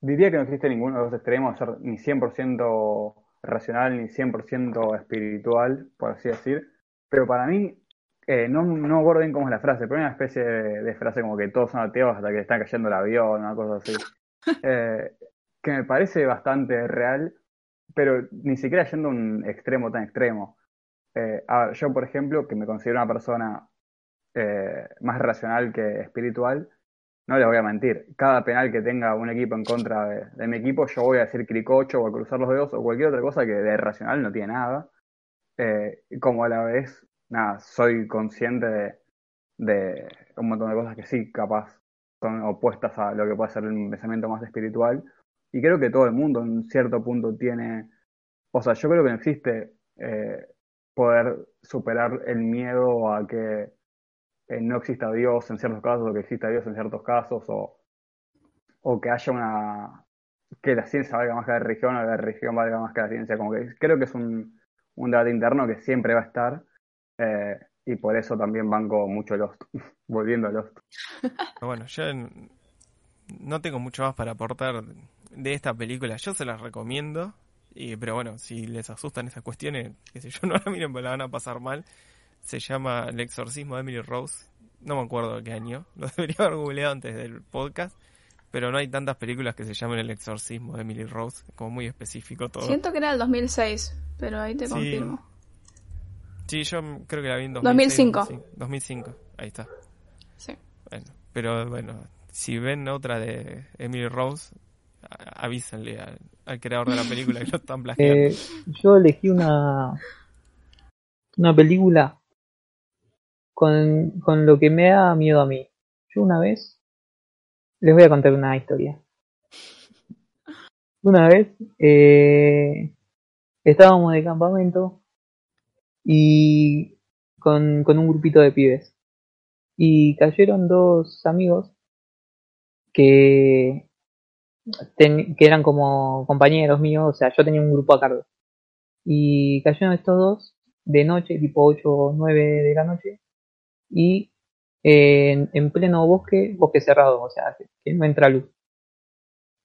diría que no existe ninguno de los extremos, ser ni 100% racional ni 100% espiritual, por así decir, pero para mí, eh, no, no cómo es la frase, pero hay una especie de, de frase como que todos son ateos hasta que están cayendo el avión, una cosa así, eh, que me parece bastante real, pero ni siquiera yendo a un extremo tan extremo. Eh, a ver, yo, por ejemplo, que me considero una persona eh, más racional que espiritual, no les voy a mentir. Cada penal que tenga un equipo en contra de, mi equipo, yo voy a decir cricocho o a cruzar los dedos o cualquier otra cosa que de racional no tiene nada. Eh, como a la vez, nada, soy consciente de, de un montón de cosas que sí, capaz, son opuestas a lo que puede ser un pensamiento más espiritual. Y creo que todo el mundo en cierto punto tiene, o sea, yo creo que no existe eh, poder superar el miedo a que eh, no exista Dios en ciertos casos, o que exista Dios en ciertos casos, o, o que haya una. que la ciencia valga más que la religión, o que la religión valga más que la ciencia. Como que creo que es un, un debate interno que siempre va a estar, eh, y por eso también banco mucho Lost. Volviendo a Lost. bueno, yo no tengo mucho más para aportar de esta película. Yo se las recomiendo. Y, pero bueno, si les asustan esas cuestiones, qué sé yo, no la miren porque la van a pasar mal. Se llama El exorcismo de Emily Rose. No me acuerdo de qué año. Lo debería haber googleado antes del podcast. Pero no hay tantas películas que se llamen El exorcismo de Emily Rose. Como muy específico todo. Siento que era el 2006, pero ahí te Sí. confirmo. Sí, yo creo que la vi en 2005. 2005. 2005, ahí está. Sí. Bueno, pero bueno, si ven otra de Emily Rose, avísenle al, al creador de la película que lo están plagiando. Eh, yo elegí una, una película con, con lo que me da miedo a mí. Yo una vez les voy a contar una historia. Una vez eh, estábamos de campamento y con, con un grupito de pibes y cayeron dos amigos que, ten- que eran como compañeros míos, o sea, yo tenía un grupo a cargo. Y cayeron estos dos de noche, tipo 8 o 9 de la noche, y eh, en, en pleno bosque, bosque cerrado, o sea, que, no entra luz.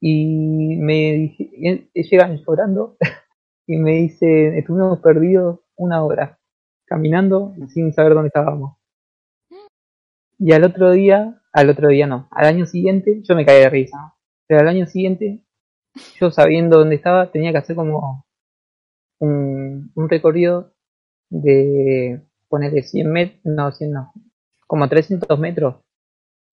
Y me dije- llegan llorando y me dicen, estuvimos perdidos una hora, caminando sin saber dónde estábamos. Y al otro día, al otro día no, al año siguiente yo me caí de risa. Pero al año siguiente, yo sabiendo dónde estaba, tenía que hacer como un, un recorrido de ponerle 100 metros, no, 100 no, como 300 metros,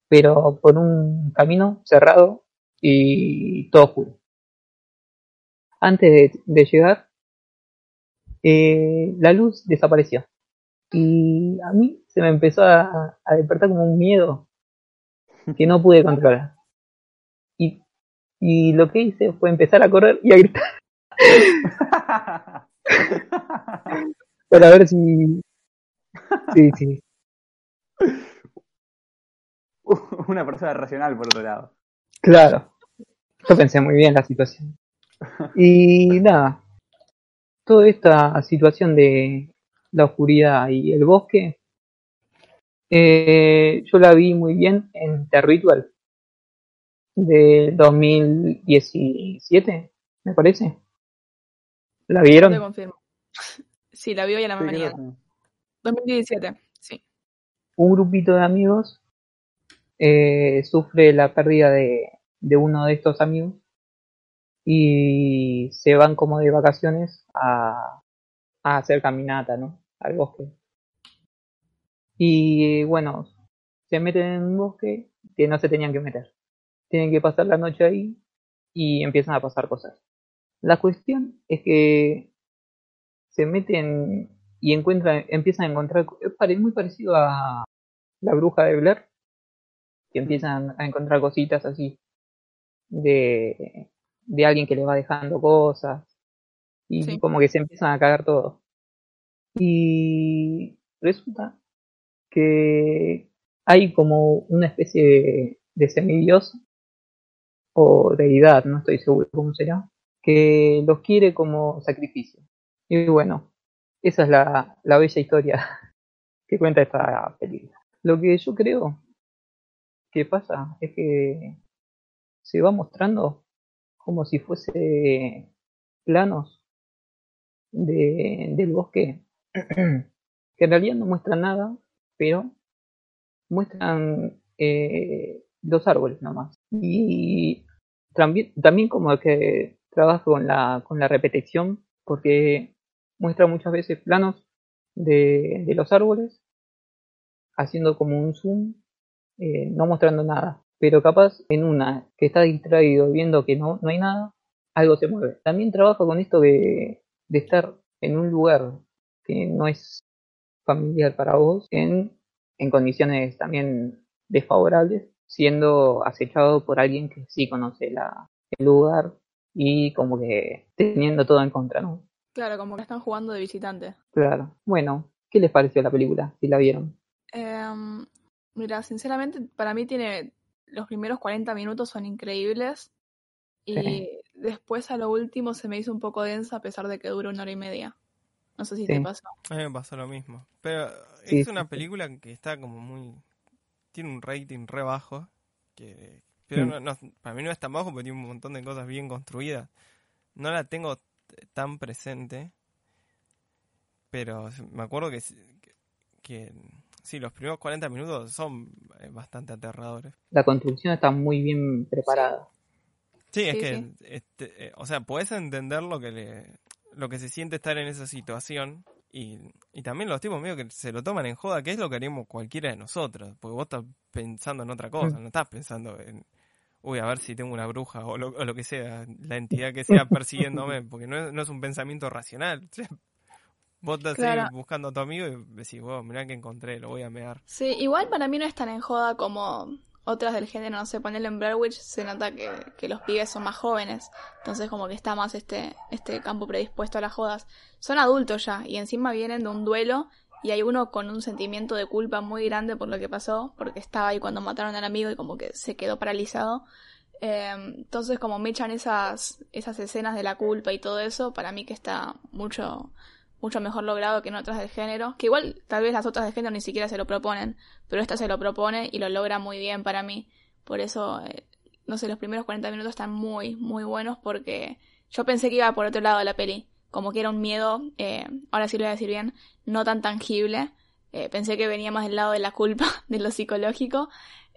pero por un camino cerrado y todo oscuro. Antes de, de llegar, eh, la luz desapareció. Y a mí se me empezó a, a despertar como un miedo que no pude controlar. Y, y lo que hice fue empezar a correr y a gritar para ver si... Sí, sí. Una persona racional, por otro lado. Claro. Yo pensé muy bien la situación. Y nada, toda esta situación de la oscuridad y el bosque, eh, yo la vi muy bien en The Ritual de 2017, me parece. ¿La Te vieron? confirmo. Sí, la vi hoy a la Sí, mañana. Creo que- 2017, sí. Un grupito de amigos eh, sufre la pérdida de, de uno de estos amigos y se van como de vacaciones a, a hacer caminata, ¿no? Al bosque. Y bueno, se meten en un bosque que no se tenían que meter. Tienen que pasar la noche ahí y empiezan a pasar cosas. La cuestión es que se meten y encuentran, empiezan a encontrar, es muy parecido a la bruja de Blair, que empiezan a encontrar cositas así de, de alguien que le va dejando cosas y Sí. como que se empiezan a cagar todo. Y resulta que hay como una especie de, de semidios o deidad, no estoy seguro cómo será, que los quiere como sacrificio. Y bueno, esa es la, la bella historia que cuenta esta película. Lo que yo creo que pasa es que se va mostrando como si fuese planos de, del bosque que en realidad no muestran nada, pero muestran eh, los árboles nomás. Y también, también como que trabaja con la, con la repetición, porque muestra muchas veces planos de, de los árboles, haciendo como un zoom, eh, no mostrando nada. Pero capaz en una que está distraído viendo que no, no hay nada, algo se mueve. También trabaja con esto de, de estar en un lugar que no es familiar para vos, en, en condiciones también desfavorables, siendo acechado por alguien que sí conoce la, el lugar y como que teniendo todo en contra, ¿no? Claro, como que están jugando de visitante. Claro. Bueno, ¿qué les pareció la película? Si la vieron. Em, mira, sinceramente, para mí tiene. Los primeros 40 minutos son increíbles. Y Sí. después a lo último se me hizo un poco densa a pesar de que dura una hora y media. No sé si te pasó. A mí me pasó lo mismo. Pero Sí, es sí, una sí. película que está como muy... Tiene un rating re bajo. Que... Pero Mm. no, no- para mí no es tan bajo porque tiene un montón de cosas bien construidas. No la tengo tan presente. Pero me acuerdo que, que, que sí, los primeros 40 minutos son eh, bastante aterradores. La construcción está muy bien preparada. Sí, es Sí, que, sí. este, eh, o sea, puedes entender lo que le, lo que se siente estar en esa situación y, y también los tipos medio que se lo toman en joda, que es lo que haríamos cualquiera de nosotros, porque vos estás pensando en otra cosa, Mm. no estás pensando en, uy, a ver si tengo una bruja o lo, o lo que sea, la entidad que sea persiguiéndome, porque no es, no es un pensamiento racional. vos estás Claro. buscando a tu amigo y decís, wow, mirá que encontré, lo voy a mear. Sí, igual para mí no es tan en joda como otras del género, no sé, ponerle en Blair Witch se nota que, que los pibes son más jóvenes, entonces como que está más este, este campo predispuesto a las jodas. Son adultos ya y encima vienen de un duelo y hay uno con un sentimiento de culpa muy grande por lo que pasó, porque estaba ahí cuando mataron al amigo y como que se quedó paralizado. Eh, entonces como me echan esas, esas escenas de la culpa y todo eso, para mí que está mucho, mucho mejor logrado que en otras del género, que igual tal vez las otras del género ni siquiera se lo proponen, pero esta se lo propone y lo logra muy bien para mí. Por eso, eh, no sé, los primeros 40 minutos están muy, muy buenos porque yo pensé que iba por otro lado de la peli, como que era un miedo, eh, ahora sí lo voy a decir bien, no tan tangible. Eh, pensé que venía más del lado de la culpa, de lo psicológico,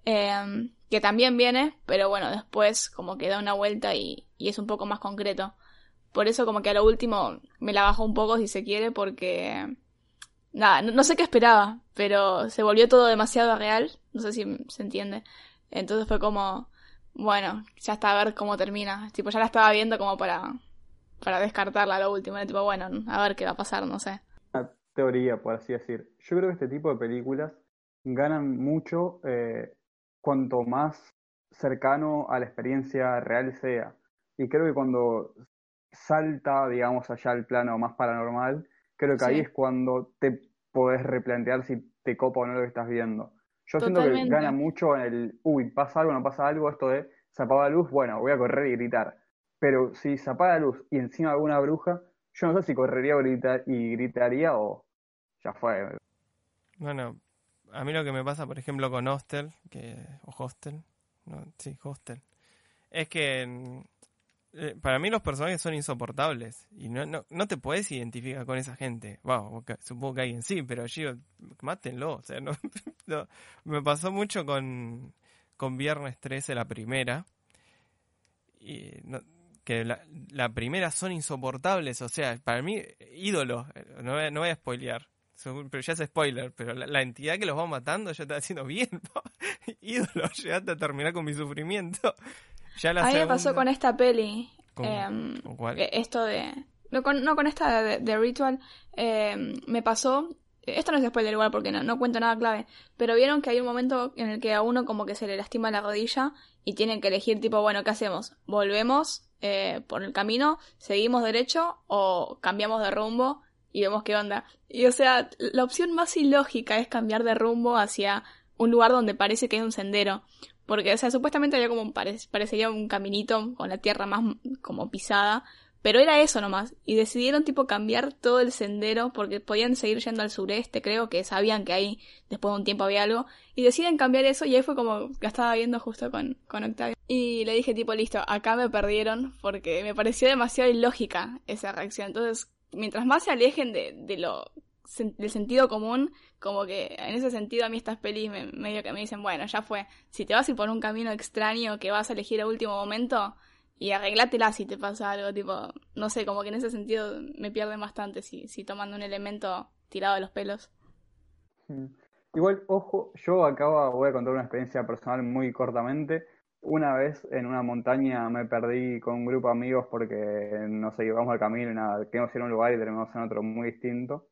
eh, que también viene, pero bueno, después como que da una vuelta y, y es un poco más concreto. Por eso como que a lo último me la bajó un poco si se quiere porque... Nada, no, no sé qué esperaba, pero se volvió todo demasiado real, no sé si se entiende. Entonces fue como, bueno, ya está a ver cómo termina. Tipo, ya la estaba viendo como para, para descartarla a lo último. Era tipo, bueno, a ver qué va a pasar, no sé. teoría, por así decir. Yo creo que este tipo de películas ganan mucho eh, cuanto más cercano a la experiencia real sea. Y creo que cuando salta, digamos, allá al plano más paranormal, creo que ahí es cuando te podés replantear si te copa o no lo que estás viendo. Yo siento que gana mucho en el, uy, pasa algo, no pasa algo, esto de se apaga la luz, bueno, voy a correr y gritar. Pero si se apaga la luz y encima alguna bruja, yo no sé si correría y gritaría o ya fue. Bueno, a mí lo que me pasa, por ejemplo, con Hostel, que, o Hostel, no, sí, Hostel, es que eh, para mí los personajes son insoportables y no, no, no te puedes identificar con esa gente. Wow, supongo que alguien sí, pero yo, mátenlo. O sea, no, me pasó mucho con, con Viernes 13, la primera. Y que la, la, primera son insoportables, o sea, para mí, ídolos. No voy, no voy a spoilear, pero ya es spoiler, pero la, entidad que los va matando ya está haciendo bien. ídolo, llegaste a terminar con mi sufrimiento. Ya a mí me pasó con esta peli. Em, eh, esto de. No con, no con esta de, Ritual. Em, me pasó. Esto no es del igual porque no, no cuento nada clave. Pero vieron que hay un momento en el que a uno como que se le lastima la rodilla y tienen que elegir tipo, bueno, ¿qué hacemos? ¿Volvemos eh, por el camino? ¿Seguimos derecho? ¿O cambiamos de rumbo? Y vemos qué onda. Y o sea, la opción más ilógica es cambiar de rumbo hacia un lugar donde parece que hay un sendero. Porque, o sea, supuestamente había como un, parecería un caminito con la tierra más como pisada, pero era eso nomás. Y decidieron tipo cambiar todo el sendero porque podían seguir yendo al sureste, creo que sabían que ahí después de un tiempo había algo. Y deciden cambiar eso y ahí fue como que estaba viendo justo con, con Octavio. Y le dije tipo, listo, acá me perdieron porque me pareció demasiado ilógica esa reacción. Entonces, mientras más se alejen de, de lo del sentido común, como que en ese sentido a mí estas pelis me, medio que me dicen, bueno, ya fue, si te vas a por un camino extraño que vas a elegir a último momento, y arreglátela si te pasa algo, tipo, no sé, como que en ese sentido me pierden bastante si, si tomando un elemento tirado de los pelos. Mm. Igual, ojo, yo acabo, voy a contar una experiencia personal muy cortamente. Una vez en una montaña me perdí con un grupo de amigos porque, no sé, íbamos al camino y nada, queríamos ir a un lugar y terminamos en otro muy distinto.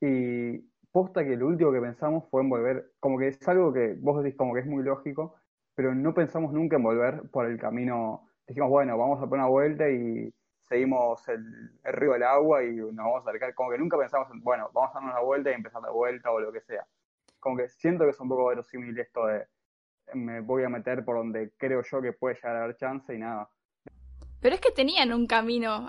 Y posta que lo último que pensamos fue en volver, como que es algo que vos decís como que es muy lógico, pero no pensamos nunca en volver por el camino. Dijimos, bueno, vamos a poner una vuelta y seguimos el, río del agua y nos vamos a acercar. Como que nunca pensamos en, bueno, vamos a darnos una vuelta y empezar la vuelta o lo que sea. Como que siento que es un poco verosímil esto de me voy a meter por donde creo yo que puede llegar a haber chance y nada. Pero es que tenían un camino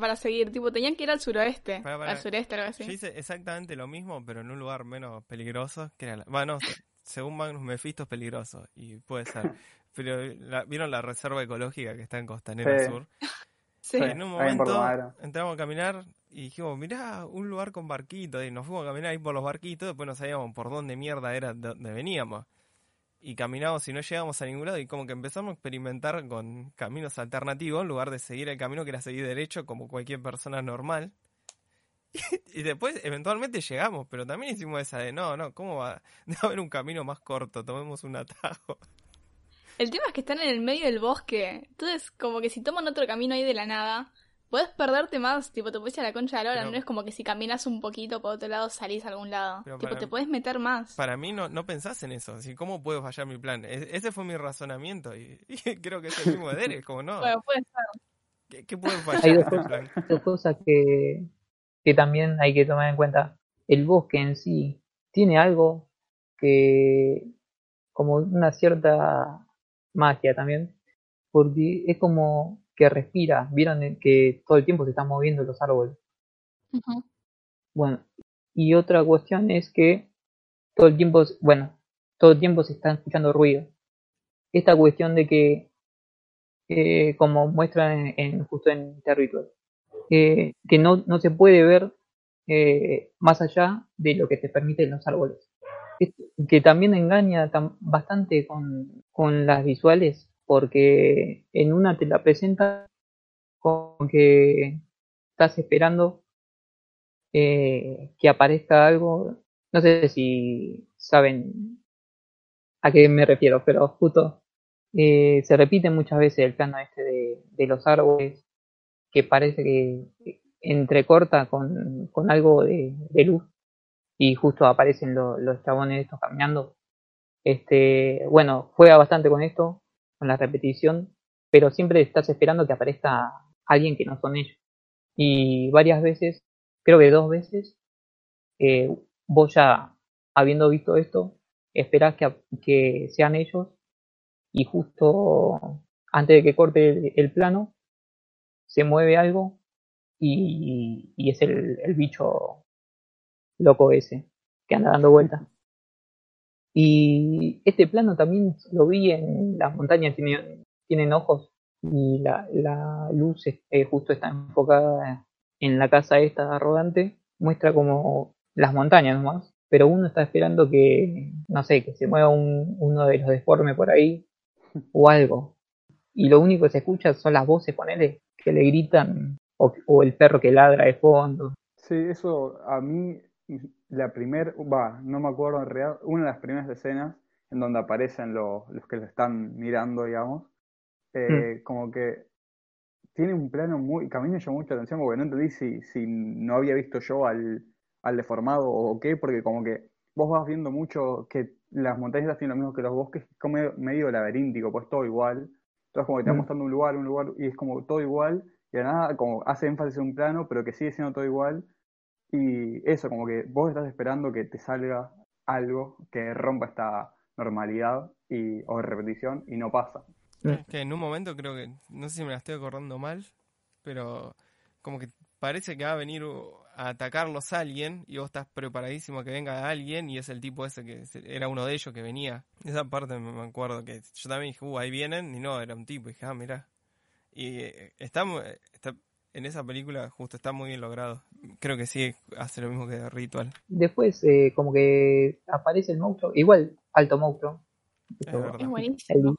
para seguir, tipo, tenían que ir al suroeste, al sureste, algo así. Yo hice exactamente lo mismo, pero en un lugar menos peligroso, que era, bueno, según Magnus Mephisto es peligroso, y puede ser. Pero ¿vieron la reserva ecológica que está en Costanera Sur? Sí. En un momento entramos a caminar y dijimos, mirá, un lugar con barquitos, y nos fuimos a caminar ahí por los barquitos, después no sabíamos por dónde mierda era donde veníamos y caminamos y no llegamos a ningún lado y como que empezamos a experimentar con caminos alternativos en lugar de seguir el camino que era seguir derecho como cualquier persona normal. y después eventualmente llegamos, pero también hicimos esa de no, no, ¿cómo va? Debe haber un camino más corto, tomemos un atajo. El tema es que están en el medio del bosque, entonces como que si toman otro camino ahí de la nada, Puedes perderte más, tipo, te puedes a la concha de la hora, no es como que si caminas un poquito por otro lado salís a algún lado. tipo, te puedes meter más. Para mí no, no pensás en eso, así, ¿cómo puedo fallar mi plan? E, ese fue mi razonamiento y, creo que es el mismo de Derek, como no. Bueno, puede ser. ¿Qué, puede fallar? Hay dos cosas, dos cosas que, que también hay que tomar en cuenta. El bosque en sí tiene algo que, como una cierta magia también, porque es como que respira. Vieron que todo el tiempo se están moviendo los árboles. Bueno, y otra cuestión es que todo el tiempo, bueno, todo el tiempo se están escuchando ruido. Esta cuestión de que, eh, como muestran en, justo en Territory, eh, que no, no se puede ver eh, más allá de lo que te permiten los árboles. Que también engaña bastante con, con las visuales porque en una te la presenta como que estás esperando eh, que aparezca algo. No sé si saben a qué me refiero, pero justo eh, se repite muchas veces el plano este de, los árboles que parece que entrecorta con, con algo de, luz y justo aparecen los chabones estos caminando. Este, bueno, juega bastante con esto, con la repetición, pero siempre estás esperando que aparezca alguien que no son ellos. Y varias veces, creo que dos veces, eh, vos ya habiendo visto esto, esperás que, que, sean ellos y justo antes de que corte el, plano, se mueve algo y, y es el bicho loco ese que anda dando vueltas. Y este plano también lo vi en las montañas, tienen, tienen ojos y la, la luz eh, justo está enfocada en la casa esta arrogante, muestra como las montañas nomás, pero uno está esperando que, no sé, que se mueva un, uno de los deformes por ahí o algo. Y lo único que se escucha son las voces, ponele, que le gritan, o, o el perro que ladra de fondo. Sí, eso a mí la primera, va, no me acuerdo en realidad, una de las primeras escenas en donde aparecen los, los que lo están mirando, digamos, eh, como que tiene un plano muy, que a mí me llamó mucha atención porque no entendí si, si no había visto yo al, al deformado o qué, porque como que vos vas viendo mucho que las montañas tienen lo mismo que los bosques, es como medio, laberíntico, pues todo igual. Entonces como que te va mostrando un lugar, un lugar, y es como todo igual, y de nada como hace énfasis en un plano, pero que sigue siendo todo igual, y eso, como que vos estás esperando que te salga algo que rompa esta normalidad y, o repetición y no pasa. Es que en un momento creo que, no sé si me la estoy acordando mal, pero como que parece que va a venir a atacarlos alguien y vos estás preparadísimo a que venga alguien y es el tipo ese que era uno de ellos que venía. Esa parte me acuerdo que yo también dije, uh, ahí vienen y no, era un tipo y dije, ah, mira. Y eh, está, está, en esa película justo está muy bien logrado. Creo que sí hace lo mismo que Ritual. Después eh, como que aparece el monstruo, igual alto monstruo. Es, buenísimo.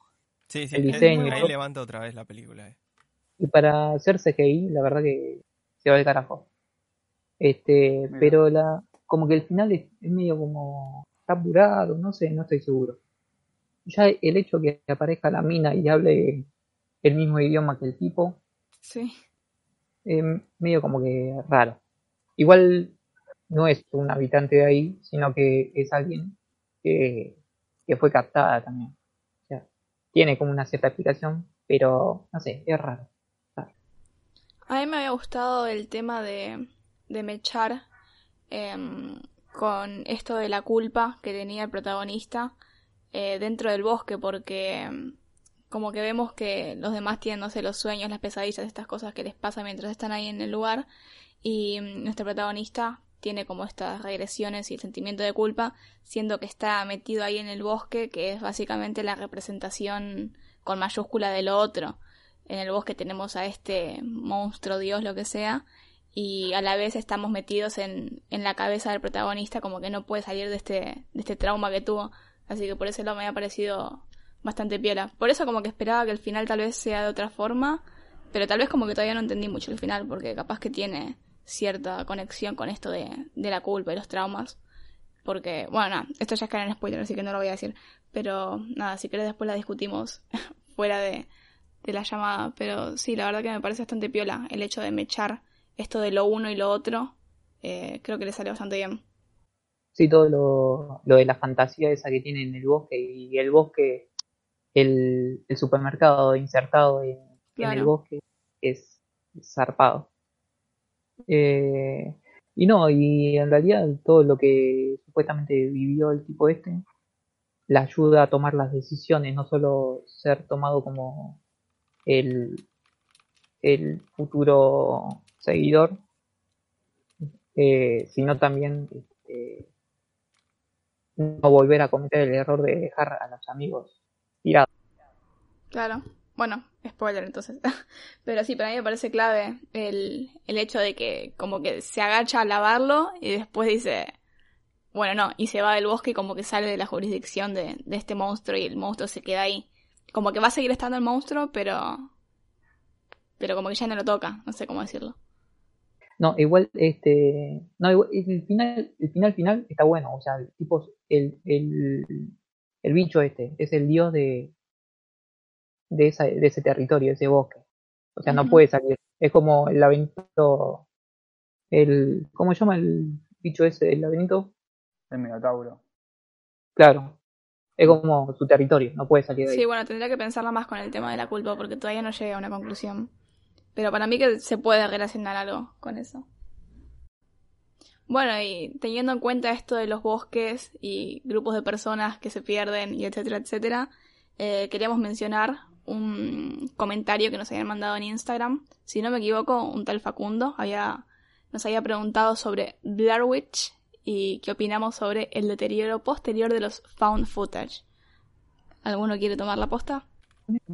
sí, sí, el diseño. ahí levanta otra vez la película. Eh. Y para hacer CGI, la verdad que se va al carajo. Este, pero la como que el final es, medio como está apurado, no sé, no estoy seguro. Ya el hecho que aparezca la mina y hable el mismo idioma que el tipo, sí eh, medio como que raro. Igual no es un habitante de ahí, sino que es alguien que, que fue captada también. O sea, tiene como una cierta explicación, pero no sé, es raro. A mí me había gustado el tema de, de mechar em, con esto de la culpa que tenía el protagonista eh, dentro del bosque, porque em, como que vemos que los demás tienen, no sé, los sueños, las pesadillas, estas cosas que les pasa mientras están ahí en el lugar. Y mm, nuestro protagonista tiene como estas regresiones y el sentimiento de culpa, siendo que está metido ahí en el bosque, que es básicamente la representación con mayúscula de lo otro. En el bosque tenemos a este monstruo, dios, lo que sea, y a la vez estamos metidos en, en la cabeza del protagonista, como que no puede salir de este, de este trauma que tuvo. Así que por ese lado me ha parecido bastante piola. Por eso como que esperaba que el final tal vez sea de otra forma, pero tal vez como que todavía no entendí mucho el final, porque capaz que tiene cierta conexión con esto de, de la culpa y los traumas. Porque, bueno, esto ya es en spoiler, así que no lo voy a decir. Pero nada, si querés después la discutimos fuera de, de la llamada. Pero sí, la verdad que me parece bastante piola el hecho de mechar esto de lo uno y lo otro. Eh, creo que le sale bastante bien. Sí, todo lo, lo de la fantasía esa que tiene en el bosque y el bosque el, el supermercado insertado en, el bosque es zarpado. Eh, y no, y en realidad todo lo que supuestamente vivió el tipo este le ayuda a tomar las decisiones, no solo ser tomado como el, el futuro seguidor, eh, sino también este, no volver a cometer el error de dejar a los amigos Claro. Bueno, spoiler entonces. Pero sí, para mí me parece clave el, el hecho de que como que se agacha a lavarlo y después dice, bueno, no, y se va del bosque y como que sale de la jurisdicción de, de este monstruo y el monstruo se queda ahí. Como que va a seguir estando el monstruo, pero... Pero como que ya no lo toca, no sé cómo decirlo. No, igual, este... No, igual, el final, el final final está bueno, o sea, el tipo, el, el, el bicho este, es el dios de, de, esa, de ese territorio, de ese bosque. O sea, no puede salir. Es como el laberinto, el, ¿cómo se llama el bicho ese, el laberinto? El Minotauro. Claro. Es como su territorio, no puede salir de ahí. Sí, bueno, tendría que pensarla más con el tema de la culpa porque todavía no llega a una conclusión. Pero para mí que se puede relacionar algo con eso. Bueno, y teniendo en cuenta esto de los bosques y grupos de personas que se pierden y etcétera, etcétera, eh, queríamos mencionar un comentario que nos habían mandado en Instagram. Si no me equivoco, un tal Facundo había, nos había preguntado sobre Blair Witch y qué opinamos sobre el deterioro posterior de los found footage. ¿Alguno quiere tomar la posta?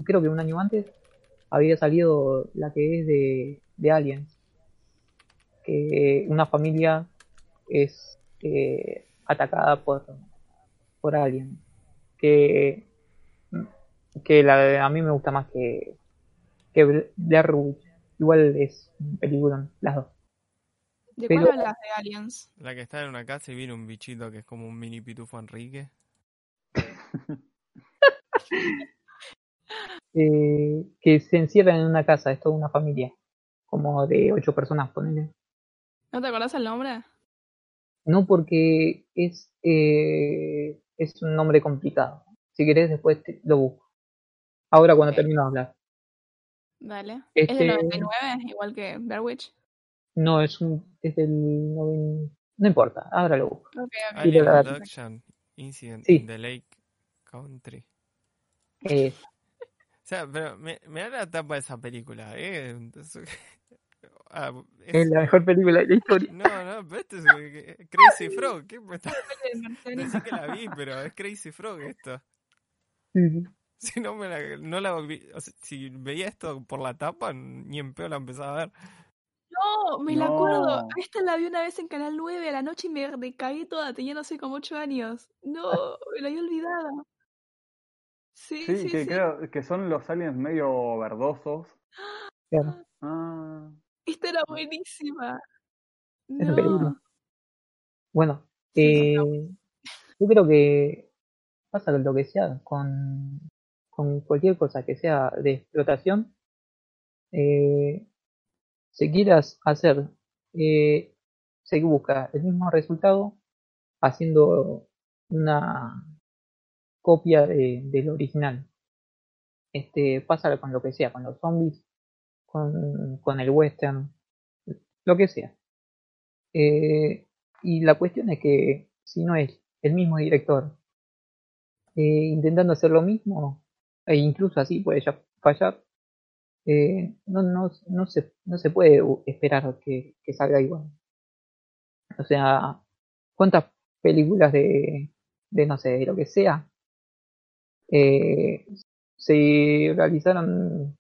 Creo que un año antes había salido la que es de, de Aliens. Que una familia es eh, atacada por, por alguien. Que, que la de- a mí me gusta más que, que Blair Witch. Igual es un película, las dos. ¿De Pero- cuál hablas de Aliens? La que está en una casa y viene un bichito que es como un mini pitufo Enrique. Eh, que se encierran en una casa, es toda una familia. Como de ocho personas, ponele. ¿No te acordás el nombre? No porque es, eh, es un nombre complicado. Si querés después te- lo busco. Ahora cuando Ok. termino de hablar. Dale. ¿Es Este- del 99, igual que Blair Witch? No, es un es del noven- No importa, ahora lo busco. Ok, ok. Sí, Alien la- Abduction Incident Sí. in the Lake Country. Eh, O sea, pero me, me da la tapa de esa película, ¿eh? Entonces- Ah, es- es la mejor película de la historia. No, no, pero esto es eh, Crazy Frog. ¿Qué me está... Que la vi, pero es Crazy Frog esto. Si no me la, no la vi- o sea, si veía esto por la tapa, ni en peor la empezaba a ver. No, me la No. acuerdo. Esta la vi una vez en Canal 9 a la noche y me decaí toda. Tenía no sé como 8 años. No, me la había olvidado. Sí, Sí, sí, que sí. creo que son los aliens medio verdosos. Claro, Ah, Esta era buenísima. No. película. Bueno, eh, yo creo que pasa con lo que sea, con, con cualquier cosa que sea de explotación, eh, si quieras hacer, eh, se busca el mismo resultado haciendo una copia de, del original. Este, pasa con lo que sea, con los zombies, con, el western, lo que sea. Eh, y la cuestión es que si no es el mismo director eh, intentando hacer lo mismo, e incluso así puede ya fallar, eh, no, no, no, se, no se puede esperar que, salga igual. O sea, ¿cuántas películas de, de no sé, de lo que sea, se realizaron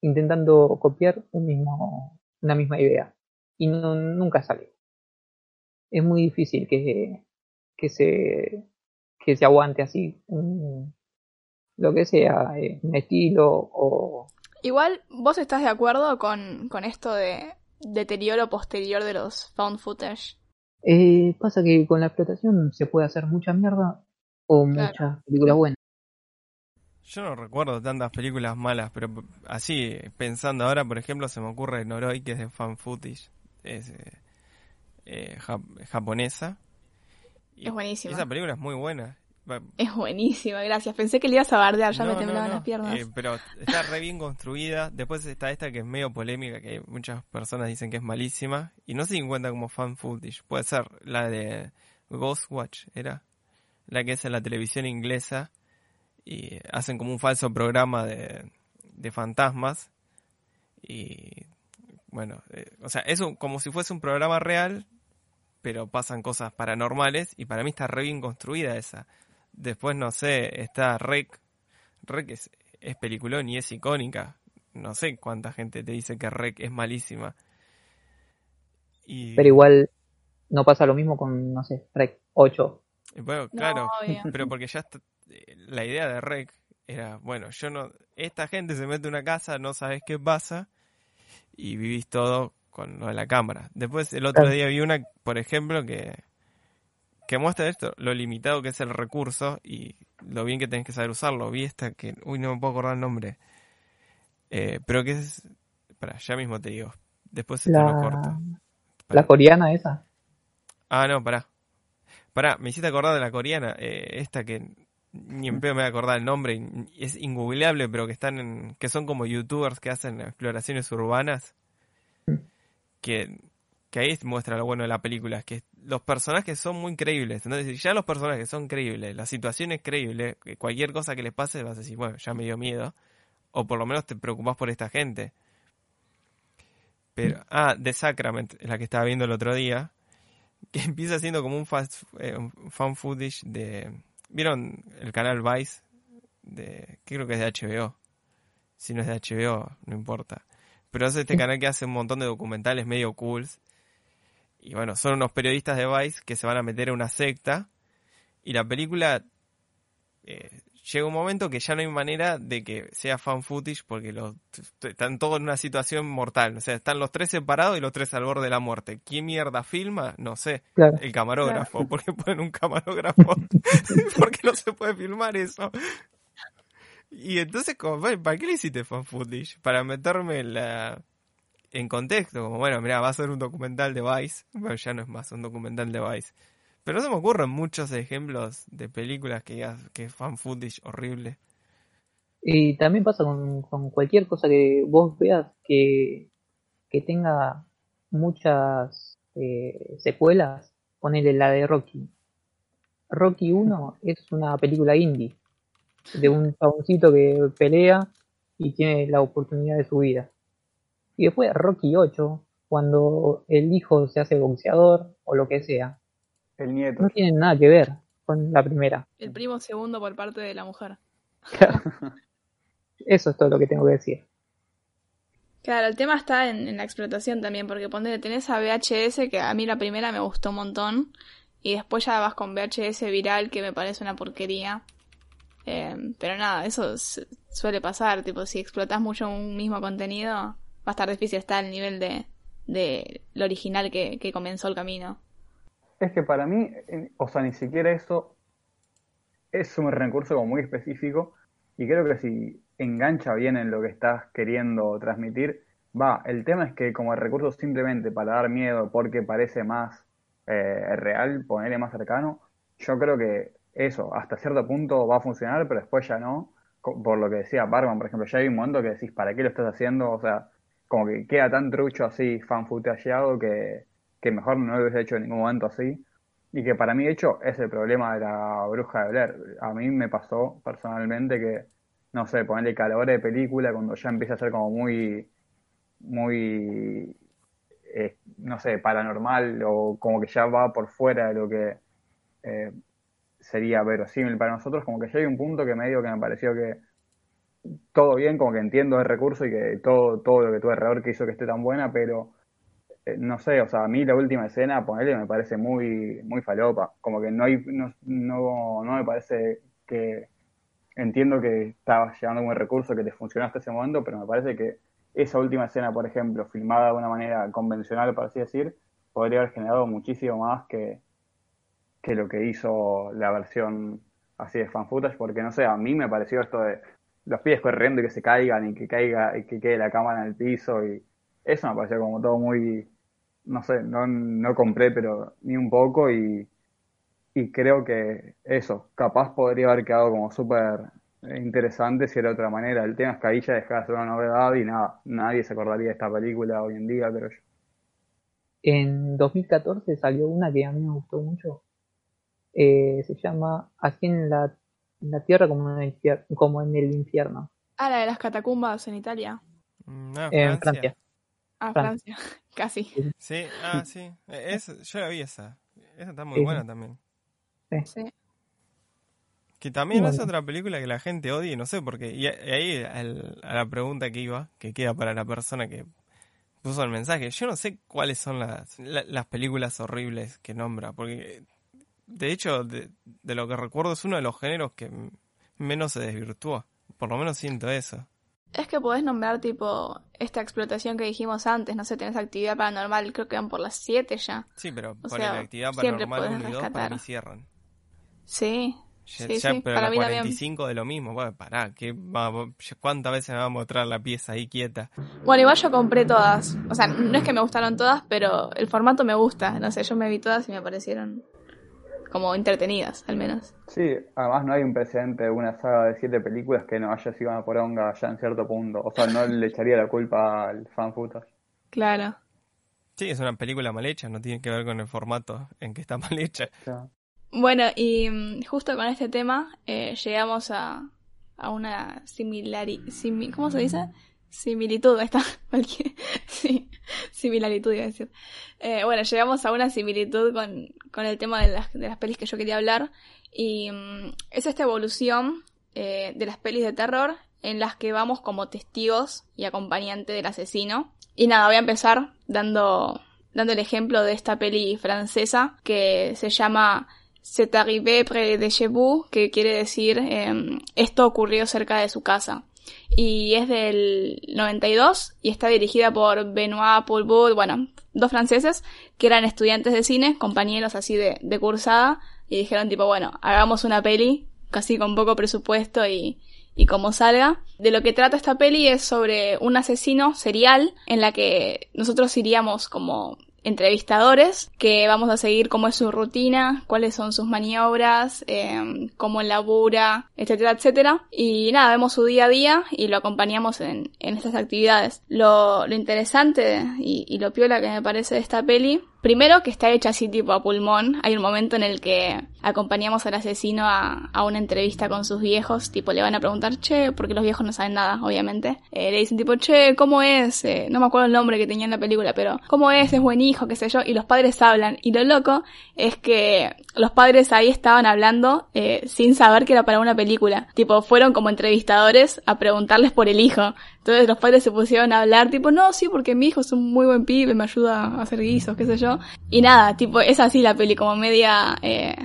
intentando copiar un mismo, una misma idea y no, nunca salió. Es muy difícil que, que se que se aguante así un- lo que sea, eh, un estilo o Igual, ¿vos estás de acuerdo con, con esto de deterioro posterior de los found footage? eh, pasa que con la explotación se puede hacer mucha mierda o Claro. muchas películas buenas. Yo no recuerdo tantas películas malas, pero así, pensando ahora, por ejemplo, se me ocurre Noroi, que es de fan footage, es eh, eh, jap- japonesa. Y Es buenísima. Esa película es muy buena. Es buenísima, gracias. Pensé que le ibas a bardear, ya me no, temblaban no, las piernas. eh, pero está re bien construida. Después está esta que es medio polémica, que muchas personas dicen que es malísima. Y no se encuentra como fan footage. Puede ser la de Ghostwatch, ¿era? La que es en la televisión inglesa. Y hacen como un falso programa de, de fantasmas. Y bueno, eh, o sea, es un- como si fuese un programa real, pero pasan cosas paranormales. Y para mí está re bien construida esa. Después, no sé, está Rec. Rec es, es peliculón y es icónica. No sé cuánta gente te dice que Rec es malísima. Y, Pero igual no pasa lo mismo con, no sé, Rec 8. y bueno, No, claro, pero porque ya está- la idea de Rec era, bueno, yo no, esta gente se mete en una casa, no sabes qué pasa y vivís todo con lo de la cámara. Después el otro día vi una, por ejemplo, que que muestra esto, lo limitado que es el recurso y lo bien que tenés que saber usarlo. Vi esta que, uy, no me puedo acordar el nombre. Eh, pero que es, para, ya mismo te digo. Después esto lo corto. La, Pará. la coreana esa. Ah, no, pará. Pará, me hiciste acordar de la coreana. eh, esta que ni en pedo me voy a acordar el nombre. Es ingoogleable, pero que están en, que son como youtubers que hacen exploraciones urbanas. Que, que ahí muestra lo bueno de la película. Que los personajes son muy creíbles. Entonces, ya los personajes son creíbles, la situación es creíble, que cualquier cosa que les pase vas a decir, bueno, ya me dio miedo. O por lo menos te preocupas por esta gente. Pero, ah, The Sacrament, la que estaba viendo el otro día, que empieza siendo como un, fast, eh, un fan footage de... ¿Vieron el canal Vice? De, que creo que es de HBO. Si no es de HBO, no importa. Pero es este canal que hace un montón de documentales medio cools. Y bueno, son unos periodistas de Vice que se van a meter a una secta. Y la película eh, llega un momento que ya no hay manera de que sea fan footage porque los, están todos en una situación mortal. O sea, están los tres separados y los tres al borde de la muerte. ¿Quién mierda filma? No sé. El camarógrafo. ¿Por qué ponen un camarógrafo? porque no se puede filmar eso. Y entonces, como, ¿para qué le hiciste fan footage? Para meterme la, en contexto. Como, bueno, mira, va a ser un documental de Vice. Bueno, ya no es más un documental de Vice. Pero no me ocurren muchos ejemplos de películas que, que fan footage horrible. Y también pasa con, cualquier cosa que vos veas que, que tenga muchas eh, secuelas. Ponele la de Rocky. Rocky 1 es una película indie de un chaboncito que pelea y tiene la oportunidad de su vida. Y después Rocky 8, cuando el hijo se hace boxeador o lo que sea, el nieto. No tienen nada que ver con la primera. El primo segundo por parte de la mujer. Eso es todo lo que tengo que decir. Claro, el tema está en, la explotación también, porque ponele, tenés a VHS, que a mí la primera me gustó un montón, y después ya vas con VHS viral, que me parece una porquería. Eh, pero nada, eso suele pasar, tipo, si explotas mucho un mismo contenido, va a estar difícil estar al nivel de, de lo original que comenzó el camino. Es que para mí, o sea, ni siquiera eso es un recurso como muy específico y creo que si engancha bien en lo que estás queriendo transmitir, va, el tema es que como el recurso simplemente para dar miedo porque parece más eh, real, ponerle más cercano, yo creo que eso hasta cierto punto va a funcionar, pero después ya no, por lo que decía Barman, por ejemplo, ya hay un momento que decís, ¿para qué lo estás haciendo? O sea, como que queda tan trucho así, fan que que mejor no lo hubiese hecho en ningún momento así. Y que para mí, de hecho, es el problema de la bruja de Blair. A mí me pasó personalmente que, no sé, ponerle calor de película cuando ya empieza a ser como muy, muy, eh, no sé, paranormal o como que ya va por fuera de lo que eh, sería verosímil para nosotros, como que ya hay un punto que me digo que me pareció que todo bien, como que entiendo el recurso y que todo, todo lo que tuve alrededor que hizo que esté tan buena, pero no sé, o sea, a mí la última escena, ponerle, me parece muy, muy falopa. Como que no hay, no, no, no me parece que entiendo que estabas llevando un recurso que te funcionó hasta ese momento, pero me parece que esa última escena, por ejemplo, filmada de una manera convencional, por así decir, podría haber generado muchísimo más que, que lo que hizo la versión así de fan footage, porque no sé, a mí me pareció esto de los pies corriendo y que se caigan y que caiga y que quede la cámara en el piso y eso me pareció como todo muy no sé, no, no compré, pero ni un poco y, y creo que eso, capaz podría haber quedado como súper interesante si era de otra manera. El tema es que ahí ya dejaba de ser una novedad y nada, nadie se acordaría de esta película hoy en día, creo yo. En 2014 salió una que a mí me gustó mucho. Eh, se llama Aquí en la, la Tierra como en, el, como en el infierno. Ah, la de las catacumbas en Italia. Mm, en Francia. Ah, Francia, casi. Sí, ah, sí. E, yo la vi esa. Esa está muy buena también. Sí. Que también es otra película que la gente odia, no sé por qué. Y ahí a la pregunta que iba, que queda para la persona que puso el mensaje. Yo no sé cuáles son las, las películas horribles que nombra, porque de hecho, de, de, lo que recuerdo, es uno de los géneros que menos se desvirtúa. Por lo menos siento eso. Es que podés nombrar tipo esta explotación que dijimos antes, no sé, tenés actividad paranormal, creo que van por las 7 ya. Sí, pero por la actividad paranormal 1 y 2 para mí cierran. Sí. Ya, sí, sí. pero para la 45 de lo mismo, bueno, pará, ¿qué, ¿cuántas veces me va a mostrar la pieza ahí quieta? Bueno, igual yo compré todas, o sea, no es que me gustaron todas, pero el formato me gusta, no sé, yo me vi todas y me parecieron como entretenidas, al menos. Sí, además no hay un precedente de una saga de siete películas que no haya sido una poronga ya en cierto punto. O sea, no le echaría la culpa al fan footage. Claro. Sí, es una película mal hecha, no tiene que ver con el formato en que está mal hecha. Bueno, y mm, justo con este tema eh, llegamos a, a una similari, simi- ¿cómo se dice? Similitud, está, sí, similaritud iba a decir. Eh, bueno, llegamos a una similitud con, con el tema de las, de las pelis que yo quería hablar y mm, es esta evolución eh, de las pelis de terror en las que vamos como testigos y acompañante del asesino. Y nada, voy a empezar dando, dando el ejemplo de esta peli francesa que se llama C'est arrivé près de chez vous, que quiere decir em, esto ocurrió cerca de su casa. Y es del 92 y está dirigida por Benoit Poulbout, bueno, dos franceses que eran estudiantes de cine, compañeros así de, de cursada, y dijeron tipo, bueno, hagamos una peli casi con poco presupuesto y, y como salga. De lo que trata esta peli es sobre un asesino serial en la que nosotros iríamos como entrevistadores que vamos a seguir cómo es su rutina, cuáles son sus maniobras, eh, cómo labura, etcétera, etcétera. Y nada, vemos su día a día y lo acompañamos en, en estas actividades. Lo, lo interesante y, y lo piola que me parece de esta peli Primero que está hecha así tipo a pulmón. Hay un momento en el que acompañamos al asesino a, a, una entrevista con sus viejos. Tipo, le van a preguntar, che, porque los viejos no saben nada, obviamente. Eh, le dicen tipo, che, ¿cómo es? Eh, no me acuerdo el nombre que tenía en la película, pero ¿cómo es? Es buen hijo, qué sé yo. Y los padres hablan. Y lo loco es que los padres ahí estaban hablando eh, sin saber que era para una película. Tipo, fueron como entrevistadores a preguntarles por el hijo. Entonces los padres se pusieron a hablar, tipo, no, sí, porque mi hijo es un muy buen pibe, me ayuda a hacer guisos, qué sé yo. Y nada, tipo, es así la peli, como media eh,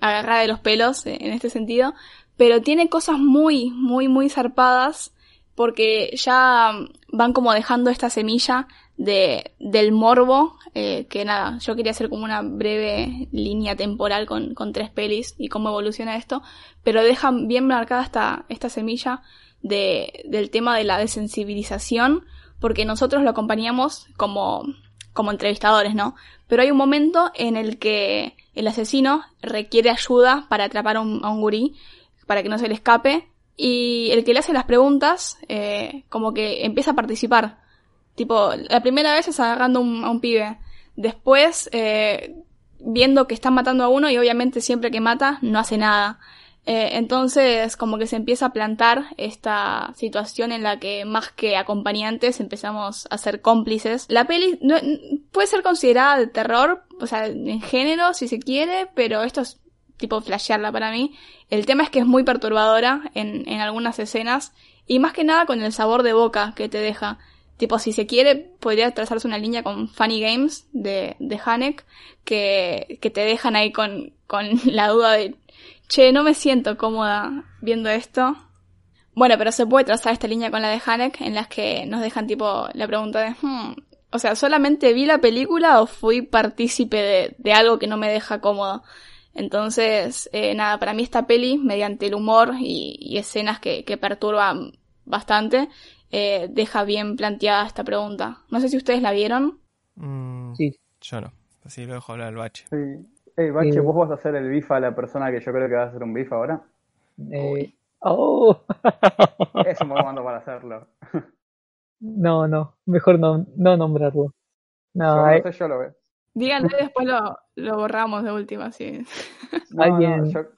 agarrada de los pelos eh, en este sentido. Pero tiene cosas muy, muy, muy zarpadas porque ya van como dejando esta semilla de, del morbo, eh, que nada, yo quería hacer como una breve línea temporal con, con tres pelis y cómo evoluciona esto, pero dejan bien marcada esta, esta semilla de, del tema de la desensibilización, porque nosotros lo acompañamos como, como entrevistadores, ¿no? Pero hay un momento en el que el asesino requiere ayuda para atrapar a un, a un gurí, para que no se le escape, y el que le hace las preguntas, eh, como que empieza a participar. Tipo, la primera vez es agarrando a un pibe. Después, eh, viendo que están matando a uno y obviamente siempre que mata no hace nada. Eh, entonces, como que se empieza a plantar esta situación en la que más que acompañantes empezamos a ser cómplices. La peli puede ser considerada de terror, o sea, en género si se quiere, pero esto es tipo flashearla para mí. El tema es que es muy perturbadora en algunas escenas y más que nada con el sabor de boca que te deja. Tipo, si se quiere, podría trazarse una línea con Funny Games de, de Hanek que, que te dejan ahí con, con la duda de, che, no me siento cómoda viendo esto. Bueno, pero se puede trazar esta línea con la de Hanek en las que nos dejan tipo la pregunta de, hmm, o sea, ¿solamente vi la película o fui partícipe de, de algo que no me deja cómodo? Entonces, eh, nada, para mí esta peli, mediante el humor y, y escenas que, que, perturban bastante, eh, deja bien planteada esta pregunta. No sé si ustedes la vieron. Mm, Sí. Yo no. Así lo dejo hablar al bache. Sí. Hey, Bache, Eh, ¿vos vas a hacer el bifa a la persona que yo creo que va a hacer un bifa ahora? Eh, oh. Es un buen momento para hacerlo. no, no, mejor no, no nombrarlo. No, Yo no sé, yo lo veo. Díganlo y después lo, lo borramos de última, sí. No, Alguien- no, yo-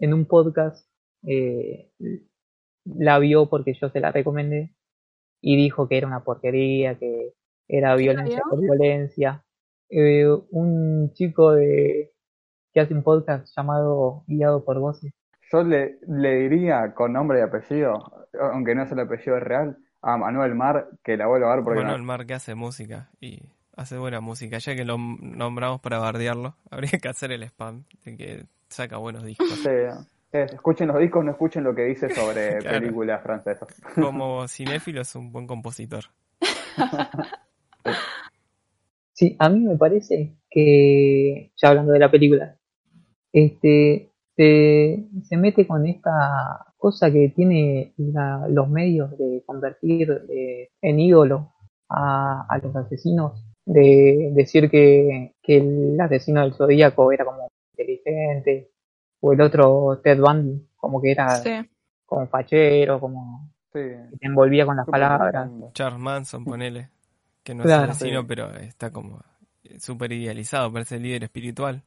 en un podcast eh, la vio porque yo se la recomendé y dijo que era una porquería, que era ¿Quién la violencia vio? por violencia. Eh, un chico de que hace un podcast llamado Guiado por Voces. yo le, le diría con nombre y apellido, aunque no es el apellido real, a Manuel Mar que la vuelva a ver porque Bueno, no- el Mar que hace música y hace buena música. Ya que lo nombramos para bardearlo, habría que hacer el spam de que saca buenos discos. Sí, es, escuchen los discos, no escuchen lo que dice sobre Claro. películas francesas. Como cinéfilo es un buen compositor. Sí, a mí me parece que, ya hablando de la película, este se, se mete con esta cosa que tiene la- los medios de convertir eh, en ídolo a, a los asesinos, de decir que, que el asesino del zodíaco era como inteligente, o el otro Ted Bundy, como que era Sí. como fachero, como Sí. que te envolvía con las palabras. Charles Manson, ponele. Que no Claro. es asesino, Sí. pero está como súper idealizado, parece el líder espiritual.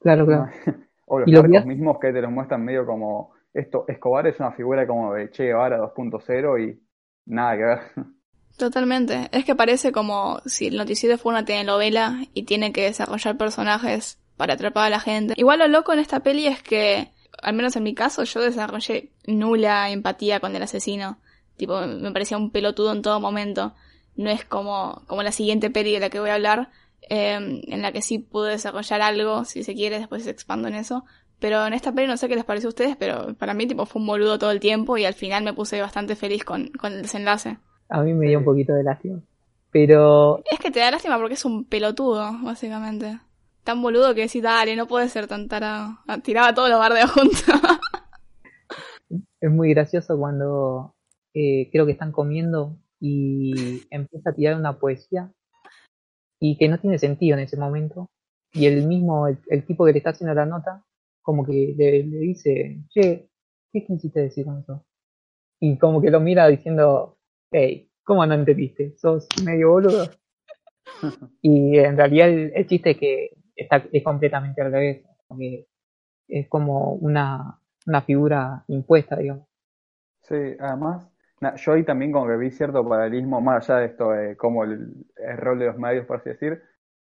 Claro, claro. O los Y los mismos que te los muestran medio como esto, Escobar es una figura como de Che Guevara 2.0 y nada que ver. Totalmente. Es que parece como si el noticiero fuera una telenovela y tiene que desarrollar personajes para atrapar a la gente. Igual lo loco en esta peli es que, al menos en mi caso, yo desarrollé nula empatía con el asesino. Tipo, me parecía un pelotudo en todo momento. No es como, como la siguiente peli de la que voy a hablar, eh, en la que sí pude desarrollar algo, si se quiere, después expando en eso. Pero en esta peli no sé qué les pareció a ustedes, pero para mí tipo fue un boludo todo el tiempo y al final me puse bastante feliz con, con el desenlace. A mí me dio un poquito de lástima. Pero Es que te da lástima porque es un pelotudo, básicamente. Tan boludo que decís, dale, no puede ser tan tarado. Ah, Tiraba todos los bardeos juntos. es muy gracioso cuando eh, creo que están comiendo y empieza a tirar una poesía y que no tiene sentido en ese momento. Y el mismo, el, el tipo que le está haciendo la nota, como que le, le dice, che, ¿qué quisiste decir con eso? Y como que lo mira diciendo, hey, ¿cómo no entendiste? Sos medio boludo. y en realidad el, el chiste es que está, es completamente al revés. como que es como una, una figura impuesta, digamos. Sí, además, yo ahí también como que vi cierto paralelismo, más allá de esto de cómo el, el rol de los medios, por así decir,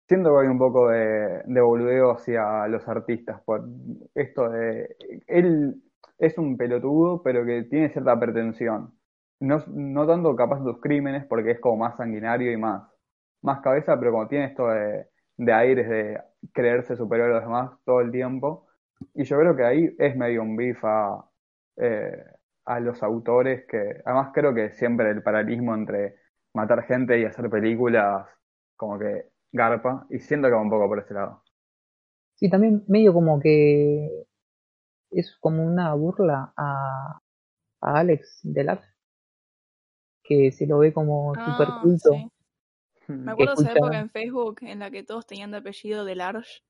siento que hay un poco de, de boludeo hacia los artistas, por esto de, él es un pelotudo, pero que tiene cierta pretensión. No, no tanto capaz de sus crímenes, porque es como más sanguinario y más, más cabeza, pero como tiene esto de, de aires de creerse superior a los demás todo el tiempo. Y yo creo que ahí es medio un beef a, eh, a los autores que, además creo que siempre el paralelismo entre matar gente y hacer películas como que garpa, y siento que va un poco por ese lado. Sí, también medio como que es como una burla a, a Alex Deluxe, que se lo ve como súper Ah, culto. sí. Me acuerdo de esa época en Facebook en la que todos tenían de apellido de Large.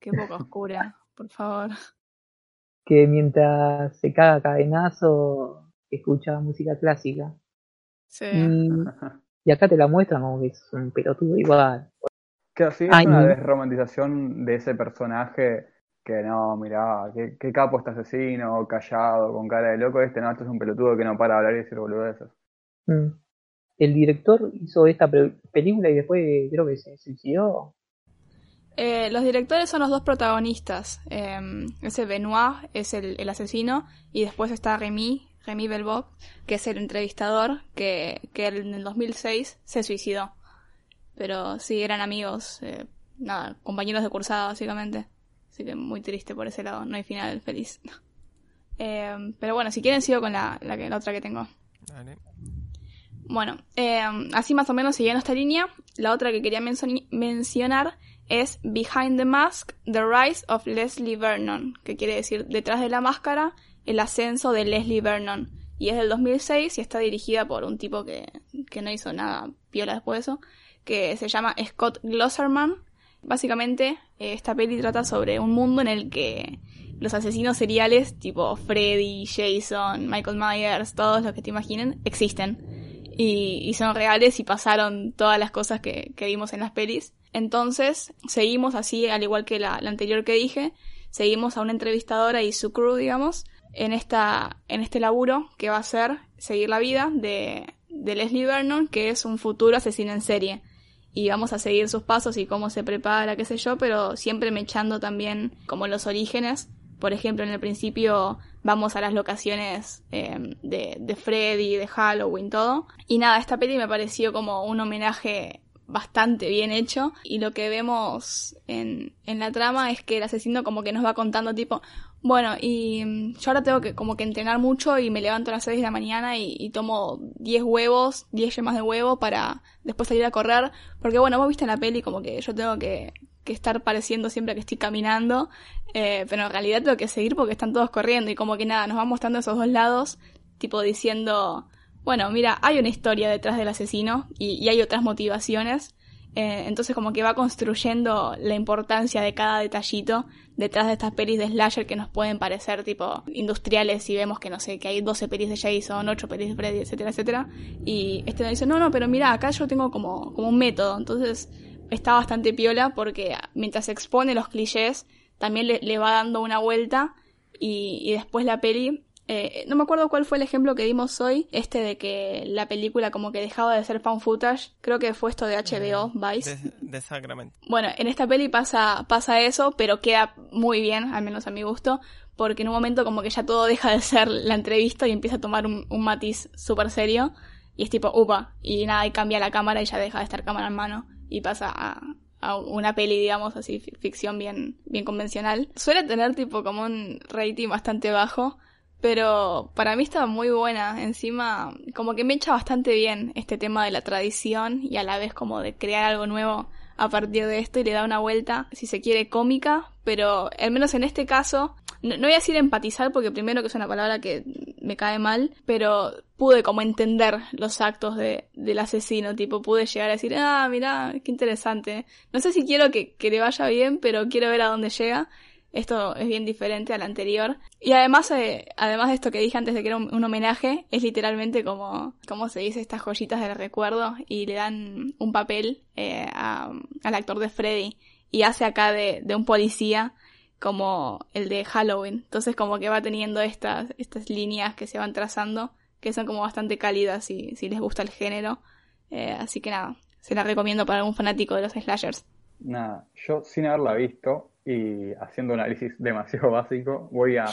Qué poca oscura, por favor. que mientras se caga cadenazo escucha música clásica. Sí. Y, y acá te la muestran como que es un pelotudo igual. Que así es Ay, una desromantización de ese personaje que no, mirá, qué, qué capo este asesino, callado, con cara de loco, este no, este es un pelotudo que no para de hablar y decir boludeces. Mm. El director hizo esta pe- película y después creo que se suicidó. Eh, los directores son los dos protagonistas. Eh, ese Benoit es el, el asesino y después está Remy, Remy Belboc, que es el entrevistador que, que en el 2006 se suicidó. Pero sí, eran amigos, eh, nada, compañeros de cursada básicamente. Así que muy triste por ese lado, no hay final feliz. Eh, pero bueno, si quieren sigo con la, la, que- la otra que tengo. Dale. Bueno, eh, así más o menos siguiendo esta línea, la otra que quería mencionar es Behind the Mask, The Rise of Leslie Vernon, que quiere decir detrás de la máscara, el ascenso de Leslie Vernon. Y es del 2006 y está dirigida por un tipo que, que no hizo nada piola después de eso, que se llama Scott Glosserman. Básicamente, eh, esta peli trata sobre un mundo en el que los asesinos seriales, tipo Freddy, Jason, Michael Myers, todos los que te imaginen, existen y, son reales y pasaron todas las cosas que, que vimos en las pelis. Entonces, seguimos así, al igual que la, anterior que dije, seguimos a una entrevistadora y su crew, digamos, en esta, en este laburo que va a ser seguir la vida de, de Leslie Vernon, que es un futuro asesino en serie. Y vamos a seguir sus pasos y cómo se prepara, qué sé yo, pero siempre mechando también como los orígenes. Por ejemplo, en el principio vamos a las locaciones eh, de, de Freddy, de Halloween, todo. Y nada, esta peli me pareció como un homenaje bastante bien hecho y lo que vemos en, en la trama es que el asesino como que nos va contando tipo, bueno, y mm, yo ahora tengo que como que entrenar mucho y me levanto a las 6 de la mañana y, y tomo 10 huevos, 10 yemas de huevo para después salir a correr, porque bueno, vos viste en la peli como que yo tengo que, que estar pareciendo siempre que estoy caminando, eh, pero en realidad tengo que seguir porque están todos corriendo y como que nada, nos va mostrando esos dos lados, tipo diciendo, bueno, mira, hay una historia detrás del asesino y, y hay otras motivaciones. Eh, entonces como que va construyendo la importancia de cada detallito detrás de estas pelis de slasher que nos pueden parecer tipo industriales y vemos que no sé, que hay 12 pelis de Jason, 8 pelis de Freddy, etcétera, etcétera. Y este nos dice, no, no, pero mira, acá yo tengo como, como un método. Entonces está bastante piola porque mientras expone los clichés, también le, le va dando una vuelta y, y después la peli Eh, no me acuerdo cuál fue el ejemplo que dimos hoy, este de que la película como que dejaba de ser found footage, creo que fue esto de HBO, Vice. De, de Sacramento. Bueno, en esta peli pasa, pasa eso, pero queda muy bien, al menos a mi gusto, porque en un momento como que ya todo deja de ser la entrevista y empieza a tomar un, un matiz súper serio, y es tipo, upa, y nada, y cambia la cámara y ya deja de estar cámara en mano, y pasa a, a una peli, digamos, así, fi- ficción bien, bien convencional. Suele tener tipo como un rating bastante bajo, pero para mí está muy buena. Encima, como que me echa bastante bien este tema de la tradición y a la vez como de crear algo nuevo a partir de esto y le da una vuelta, si se quiere, cómica, pero al menos en este caso, no, no voy a decir empatizar porque primero que es una palabra que me cae mal, pero pude como entender los actos de, del asesino, tipo pude llegar a decir, ah, mira, qué interesante. No sé si quiero que, que le vaya bien, pero quiero ver a dónde llega. Esto es bien diferente al anterior. Y además, eh, además de esto que dije antes de que era un, un homenaje, es literalmente como, como se dice, estas joyitas del recuerdo y le dan un papel eh, a- al actor de Freddy y hace acá de, de un policía como el de Halloween. Entonces como que va teniendo estas, estas líneas que se van trazando que son como bastante cálidas si, si les gusta el género. Eh, así que nada, se la recomiendo para algún fanático de los slashers. Nada, yo sin haberla visto y haciendo un análisis demasiado básico, voy a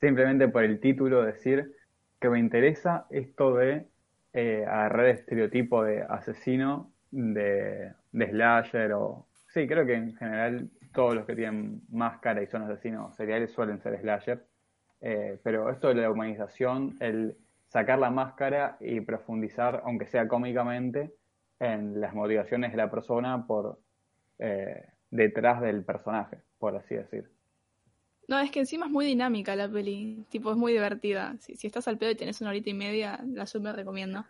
simplemente por el título decir que me interesa esto de eh, agarrar el estereotipo de asesino, de, de slasher o... Sí, creo que en general todos los que tienen máscara y son asesinos seriales suelen ser slasher. Eh, pero esto de la humanización, el sacar la máscara y profundizar, aunque sea cómicamente, en las motivaciones de la persona por eh, detrás del personaje, por así decir. No, es que encima es muy dinámica la peli, tipo es muy divertida. Si, si estás al pedo y tenés una horita y media, la súper recomiendo.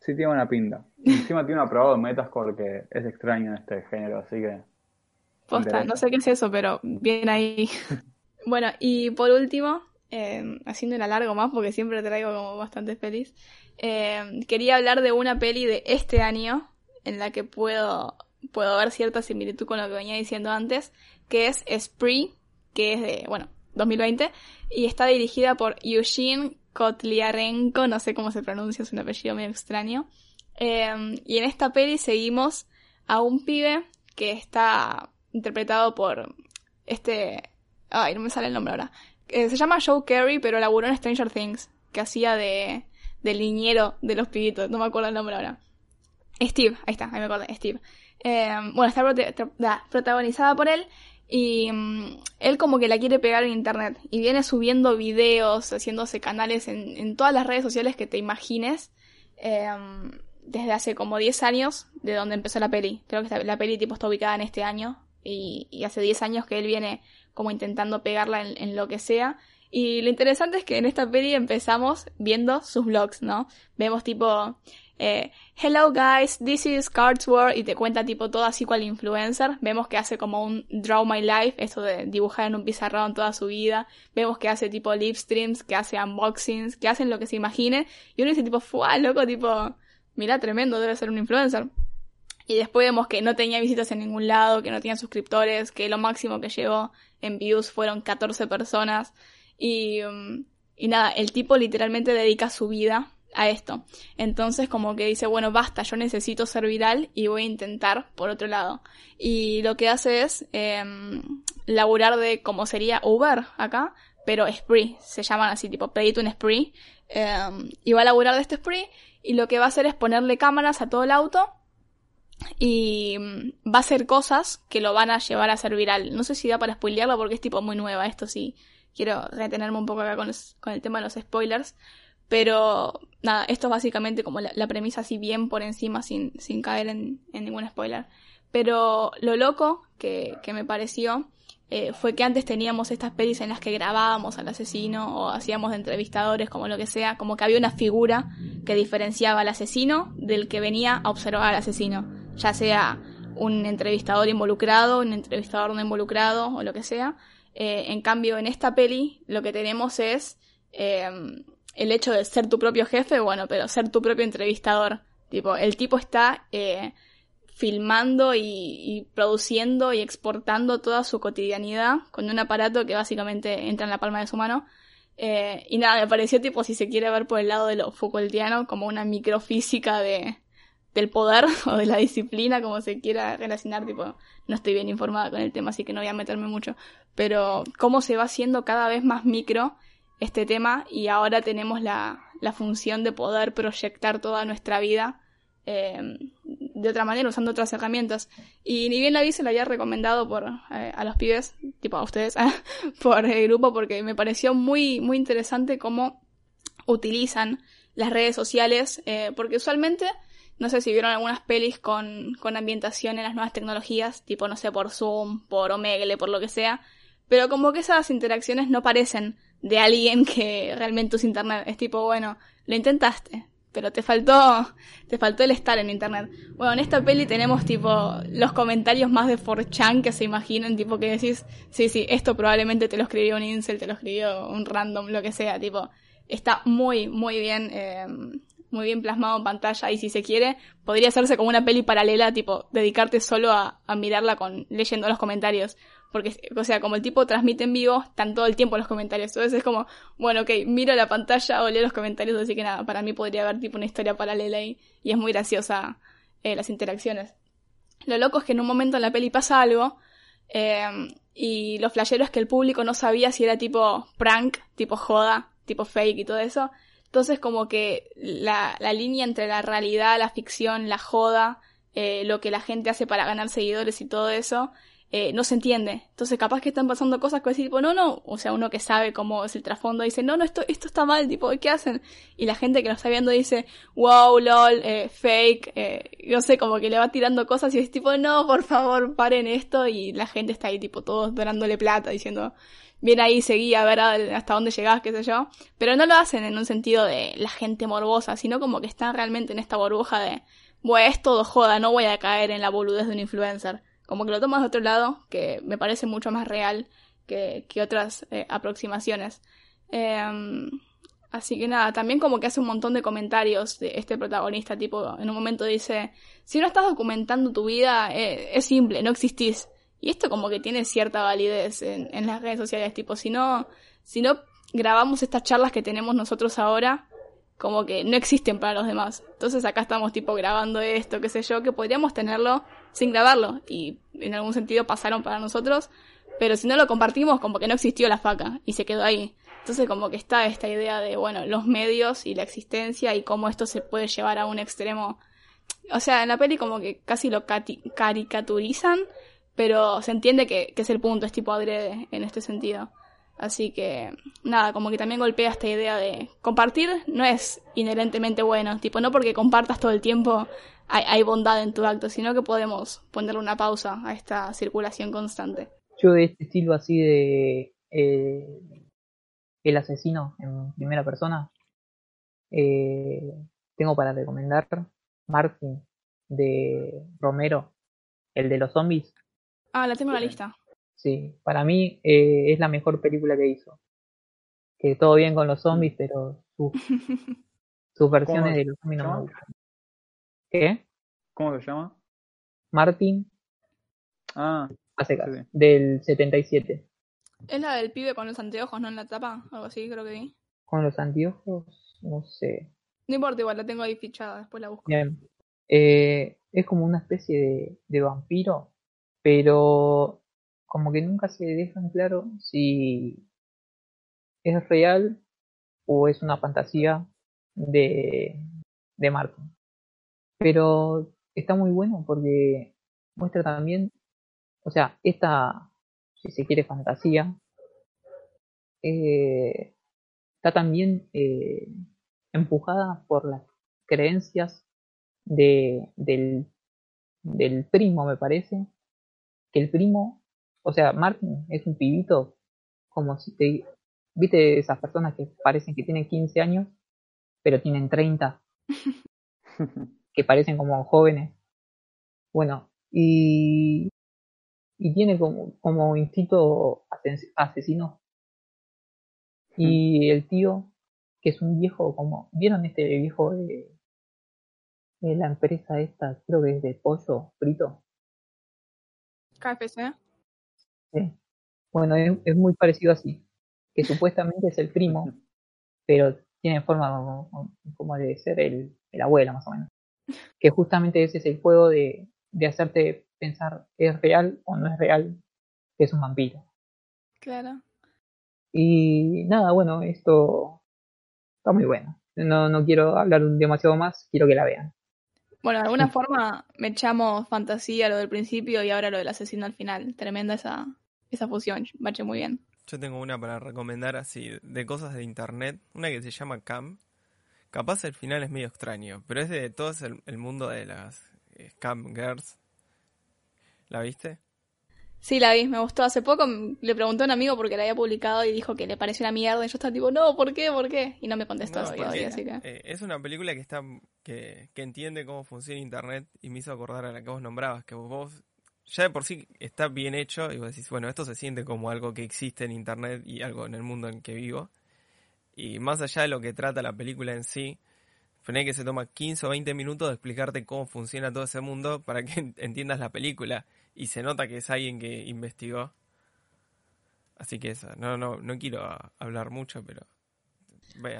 Sí, tiene buena pinta. Encima tiene un aprobado en Metascore que es extraño en este género, así que. Posta, no sé qué es eso, pero bien ahí. bueno, y por último, eh, haciendo el alargo más porque siempre traigo como bastantes pelis, eh, quería hablar de una peli de este año en la que puedo, puedo ver cierta similitud con lo que venía diciendo antes, que es Spree, que es de, bueno, 2020, y está dirigida por Eugene Kotliarenko, no sé cómo se pronuncia, es un apellido medio extraño. Eh, y en esta peli seguimos a un pibe que está interpretado por este... Ay, no me sale el nombre ahora. Eh, se llama Joe Carey, pero laburó en Stranger Things, que hacía de, de liñero de los pibitos, no me acuerdo el nombre ahora. Steve, ahí está, ahí me acuerdo, Steve. Eh, bueno, está protagonizada por él y mm, él como que la quiere pegar en internet y viene subiendo videos, haciéndose canales en, en todas las redes sociales que te imagines eh, desde hace como 10 años de donde empezó la peli. Creo que la peli tipo está ubicada en este año y, y hace 10 años que él viene como intentando pegarla en, en lo que sea. Y lo interesante es que en esta peli empezamos viendo sus vlogs, ¿no? Vemos tipo, eh, hello guys, this is World y te cuenta tipo todo así cual influencer. Vemos que hace como un Draw My Life, esto de dibujar en un pizarrón toda su vida. Vemos que hace tipo live streams, que hace unboxings, que hacen lo que se imagine. Y uno dice tipo, ¡fua, loco! Tipo, mira, tremendo, debe ser un influencer. Y después vemos que no tenía visitas en ningún lado, que no tenía suscriptores, que lo máximo que llegó en views fueron 14 personas. Y, um, y nada, el tipo literalmente dedica su vida a esto. Entonces como que dice, bueno, basta, yo necesito ser viral y voy a intentar por otro lado. Y lo que hace es eh, laburar de como sería Uber acá, pero Spree, se llaman así, tipo pedite un Spree. Y va a laburar de este Spree y lo que va a hacer es ponerle cámaras a todo el auto y mm, va a hacer cosas que lo van a llevar a ser viral. No sé si da para spoilearlo porque es tipo muy nueva, esto sí. Quiero retenerme un poco acá con, con el tema de los spoilers. Pero nada, esto es básicamente como la, premisa así bien por encima sin, sin caer en, en ningún spoiler. Pero lo loco que, que me pareció eh, fue que antes teníamos estas pelis en las que grabábamos al asesino o hacíamos de entrevistadores, como lo que sea, como que había una figura que diferenciaba al asesino del que venía a observar al asesino, ya sea un entrevistador involucrado, un entrevistador no involucrado o lo que sea. Eh, en cambio, en esta peli lo que tenemos es eh, el hecho de ser tu propio jefe, bueno, pero ser tu propio entrevistador. Tipo, el tipo está eh, filmando y, y produciendo y exportando toda su cotidianidad con un aparato que básicamente entra en la palma de su mano Eh, y nada, me pareció tipo, si se quiere ver por el lado de lo Foucaultiano, como una microfísica de, del poder o de la disciplina, como se quiera relacionar, tipo, no estoy bien informada con el tema, así que no voy a meterme mucho, pero cómo se va haciendo cada vez más micro este tema y ahora tenemos la, la función de poder proyectar toda nuestra vida eh, de otra manera, usando otras herramientas. Y ni bien la vi, se la había recomendado por, eh, a los pibes, tipo a ustedes, por el grupo, porque me pareció muy, muy interesante cómo utilizan las redes sociales, eh, porque usualmente, no sé si vieron algunas pelis con, con ambientación en las nuevas tecnologías, tipo, no sé, por Zoom, por Omegle, por lo que sea, pero como que esas interacciones no parecen de alguien que realmente usa internet. Es tipo, bueno, lo intentaste, pero te faltó, te faltó el estar en internet. Bueno, en esta peli tenemos tipo los comentarios más de 4chan que se imaginen, tipo que decís, sí, sí, esto probablemente te lo escribió un incel, te lo escribió un random, lo que sea, tipo, está muy, muy bien, eh, muy bien plasmado en pantalla y si se quiere, podría hacerse como una peli paralela, tipo, dedicarte solo a, mirarla con, leyendo los comentarios. Porque, o sea, como el tipo transmite en vivo, están todo el tiempo los comentarios. Entonces es como, bueno, ok, miro la pantalla o leo los comentarios, así que nada, para mí podría haber tipo una historia paralela ahí. Y es muy graciosa eh, las interacciones. Lo loco es que en un momento en la peli pasa algo, eh, y lo flashero es que el público no sabía si era tipo prank, tipo joda, tipo fake y todo eso. Entonces como que la, la línea entre la realidad, la ficción, la joda, eh, lo que la gente hace para ganar seguidores y todo eso, eh, no se entiende. Entonces, capaz que están pasando cosas que decir, tipo, no, no, o sea, uno que sabe cómo es el trasfondo dice, no, no, esto, esto está mal, tipo, ¿qué hacen? Y la gente que lo está viendo dice, wow, lol, eh, fake, eh, no sé, como que le va tirando cosas y es tipo, no, por favor, paren esto, y la gente está ahí, tipo, todos donándole plata, diciendo, bien ahí, seguí a ver hasta dónde llegás, qué sé yo. Pero no lo hacen en un sentido de la gente morbosa, sino como que están realmente en esta burbuja de, bueno, es todo joda, no voy a caer en la boludez de un influencer como que lo tomas de otro lado, que me parece mucho más real que, otras eh, aproximaciones. Em, así que nada, también como que hace un montón de comentarios de este protagonista, tipo, en un momento dice, si no estás documentando tu vida, eh, es simple, no existís. Y esto como que tiene cierta validez en, en las redes sociales, tipo, si no, si no grabamos estas charlas que tenemos nosotros ahora, como que no existen para los demás. Entonces acá estamos tipo grabando esto, qué sé yo, que podríamos tenerlo sin grabarlo y en algún sentido pasaron para nosotros, pero si no lo compartimos como que no existió la faca y se quedó ahí. Entonces como que está esta idea de, bueno, los medios y la existencia y cómo esto se puede llevar a un extremo. O sea, en la peli como que casi lo caricaturizan, pero se entiende que, que es el punto, es tipo adrede en este sentido. Así que, nada, como que también golpea esta idea de compartir no es inherentemente bueno. Tipo, no porque compartas todo el tiempo hay, bondad en tu acto, sino que podemos ponerle una pausa a esta circulación constante. Yo de este estilo así de eh, el asesino en primera persona, eh, tengo para recomendar Martin de Romero, el de los zombies. Ah, la tengo en la lista. Sí, para mí eh, es la mejor película que hizo. Que todo bien con los zombies, pero sus versiones de los zombies no me gustan. ¿Qué? ¿Cómo se llama? Martin. Ah, hace del 77. Es la del pibe con los anteojos, ¿no? En la tapa, algo así, creo que vi. Con los anteojos, no sé. No importa, igual la tengo ahí fichada, después la busco. Bien. Eh, es como una especie de, de vampiro, pero como que nunca se dejan claro si es real o es una fantasía de, de Martin. Pero está muy bueno porque muestra también, o sea, esta, si se quiere, fantasía, eh, está también eh, empujada por las creencias de, del, del primo, me parece, que el primo o sea, Martin es un pibito como si te... ¿Viste esas personas que parecen que tienen 15 años, pero tienen 30? que parecen como jóvenes. Bueno, y, y tiene como, como instinto asesino. Y el tío, que es un viejo como... ¿Vieron este viejo de, de la empresa esta? Creo que es de pollo frito. KFC. Bueno, es, muy parecido así. que supuestamente es el primo, pero tiene forma como, de ser el, el abuelo más o menos. Que justamente ese es el juego de, de hacerte pensar es real o no es real que es un vampiro. Claro. Y nada, bueno, esto está muy bueno. No, no quiero hablar demasiado más, quiero que la vean. Bueno, de alguna forma me echamos fantasía lo del principio y ahora lo del asesino al final. Tremenda esa, esa fusión, bache muy bien. Yo tengo una para recomendar así, de cosas de internet, una que se llama Cam. Capaz el final es medio extraño, pero es de todo el, mundo de las eh, Cam Girls. ¿La viste? Sí, la vi, me gustó. Hace poco le pregunté a un amigo porque la había publicado y dijo que le pareció una mierda. Y yo estaba tipo, no, ¿por qué? ¿Por qué? Y no me contestó todavía, así que... Eh, es una película que está que, que, entiende cómo funciona Internet y me hizo acordar a la que vos nombrabas, que vos ya de por sí está bien hecho y vos decís, bueno, esto se siente como algo que existe en Internet y algo en el mundo en que vivo. Y más allá de lo que trata la película en sí, Fue que se toma 15 o 20 minutos de explicarte cómo funciona todo ese mundo para que entiendas la película y se nota que es alguien que investigó. Así que eso, no, no, no quiero hablar mucho, pero...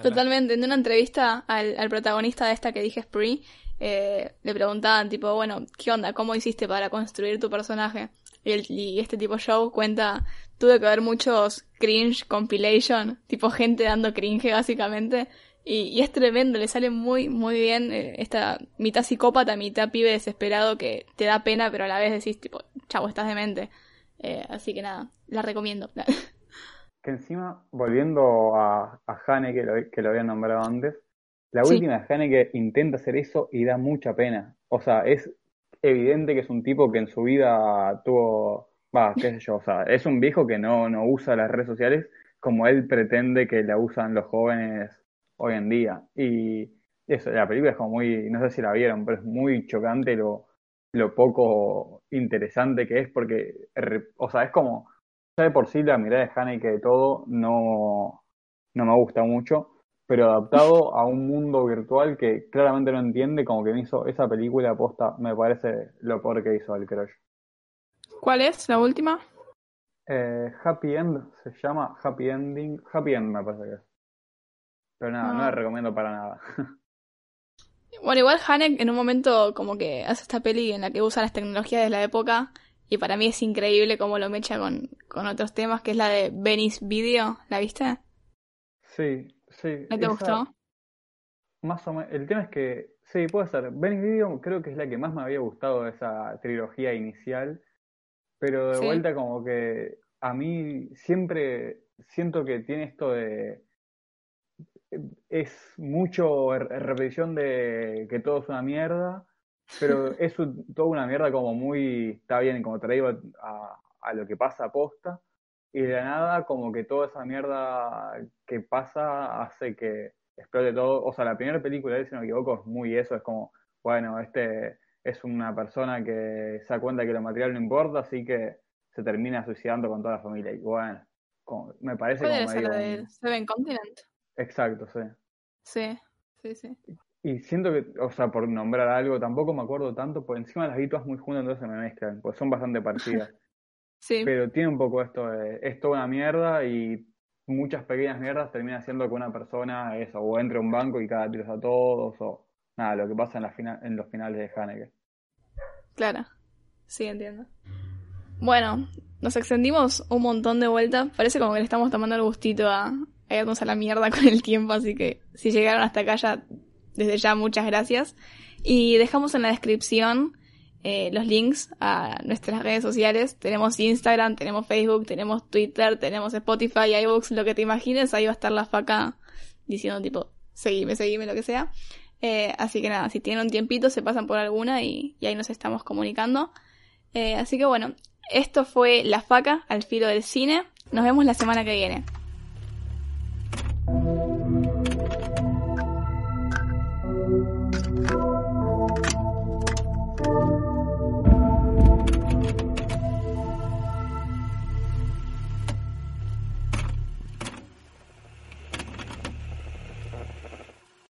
Totalmente, en una entrevista al, protagonista de esta que dije Spree, eh, le preguntaban tipo, bueno, ¿qué onda? ¿Cómo hiciste para construir tu personaje? Y, el, y este tipo show cuenta, tuve que ver muchos cringe compilation, tipo gente dando cringe básicamente, y, es tremendo, le sale muy, muy bien eh, esta mitad psicópata, mitad pibe desesperado que te da pena, pero a la vez decís, tipo, chavo, estás demente. Eh, así que nada, la recomiendo. que encima, volviendo a, a Hane, que lo, que lo había nombrado antes, la última de Hane que intenta hacer eso y da mucha pena. O sea, es evidente que es un tipo que en su vida tuvo, va, qué sé yo, o sea, es un viejo que no, no usa las redes sociales como él pretende que la usan los jóvenes hoy en día. Y eso, la película es como muy, no sé si la vieron, pero es muy chocante lo, lo poco interesante que es, porque, o sea, es como, ya de por sí la mirada de Haneke de todo no, no me gusta mucho, pero adaptado a un mundo virtual que claramente no entiende, como que me hizo esa película aposta, me parece lo peor que hizo el Crush. ¿Cuál es la última? Eh, Happy End se llama Happy Ending, Happy End me parece que es. Pero nada, no la ah. recomiendo para nada. Bueno, igual Hanek en un momento como que hace esta peli en la que usa las tecnologías de la época y para mí es increíble cómo lo mecha con, con otros temas, que es la de Venice Video, ¿la viste? Sí, sí. ¿No te gustó? Más o menos, el tema es que, sí, puede ser. Venice Video creo que es la que más me había gustado de esa trilogía inicial, pero de vuelta como que a mí siempre siento que tiene esto de es mucho repetición de que todo es una mierda, pero es toda una mierda como muy, está bien, como traído a, a lo que pasa a posta, y de la nada como que toda esa mierda que pasa hace que explote todo, o sea, la primera película, si no me equivoco, es muy eso, es como, bueno, este es una persona que se da cuenta que lo material no importa, así que se termina suicidando con toda la familia, y bueno, me parece como medio... de Seven Continent? Exacto, sí. Sí, sí, sí. Y siento que, o sea, por nombrar algo, tampoco me acuerdo tanto, por encima las vi todas muy juntas, entonces me mezclan, pues son bastante parecidas. sí. Pero tiene un poco esto de, es toda una mierda y muchas pequeñas mierdas terminan siendo que una persona, eso, o entre a un banco y cada tiros a todos, o nada, lo que pasa en, la en los finales de Haneke. Claro, sí, entiendo. Bueno, nos extendimos un montón de vueltas, parece como que le estamos tomando el gustito a, vamos a la mierda con el tiempo, así que si llegaron hasta acá ya, desde ya muchas gracias. Y dejamos en la descripción eh, los links a nuestras redes sociales. Tenemos Instagram, tenemos Facebook, tenemos Twitter, tenemos Spotify, iBooks, lo que te imagines, ahí va a estar la faca diciendo tipo, seguime, seguime, lo que sea. Eh, así que nada, si tienen un tiempito se pasan por alguna y, ahí nos estamos comunicando. Eh, así que bueno, esto fue La Faca al filo del cine. Nos vemos la semana que viene. Thank you.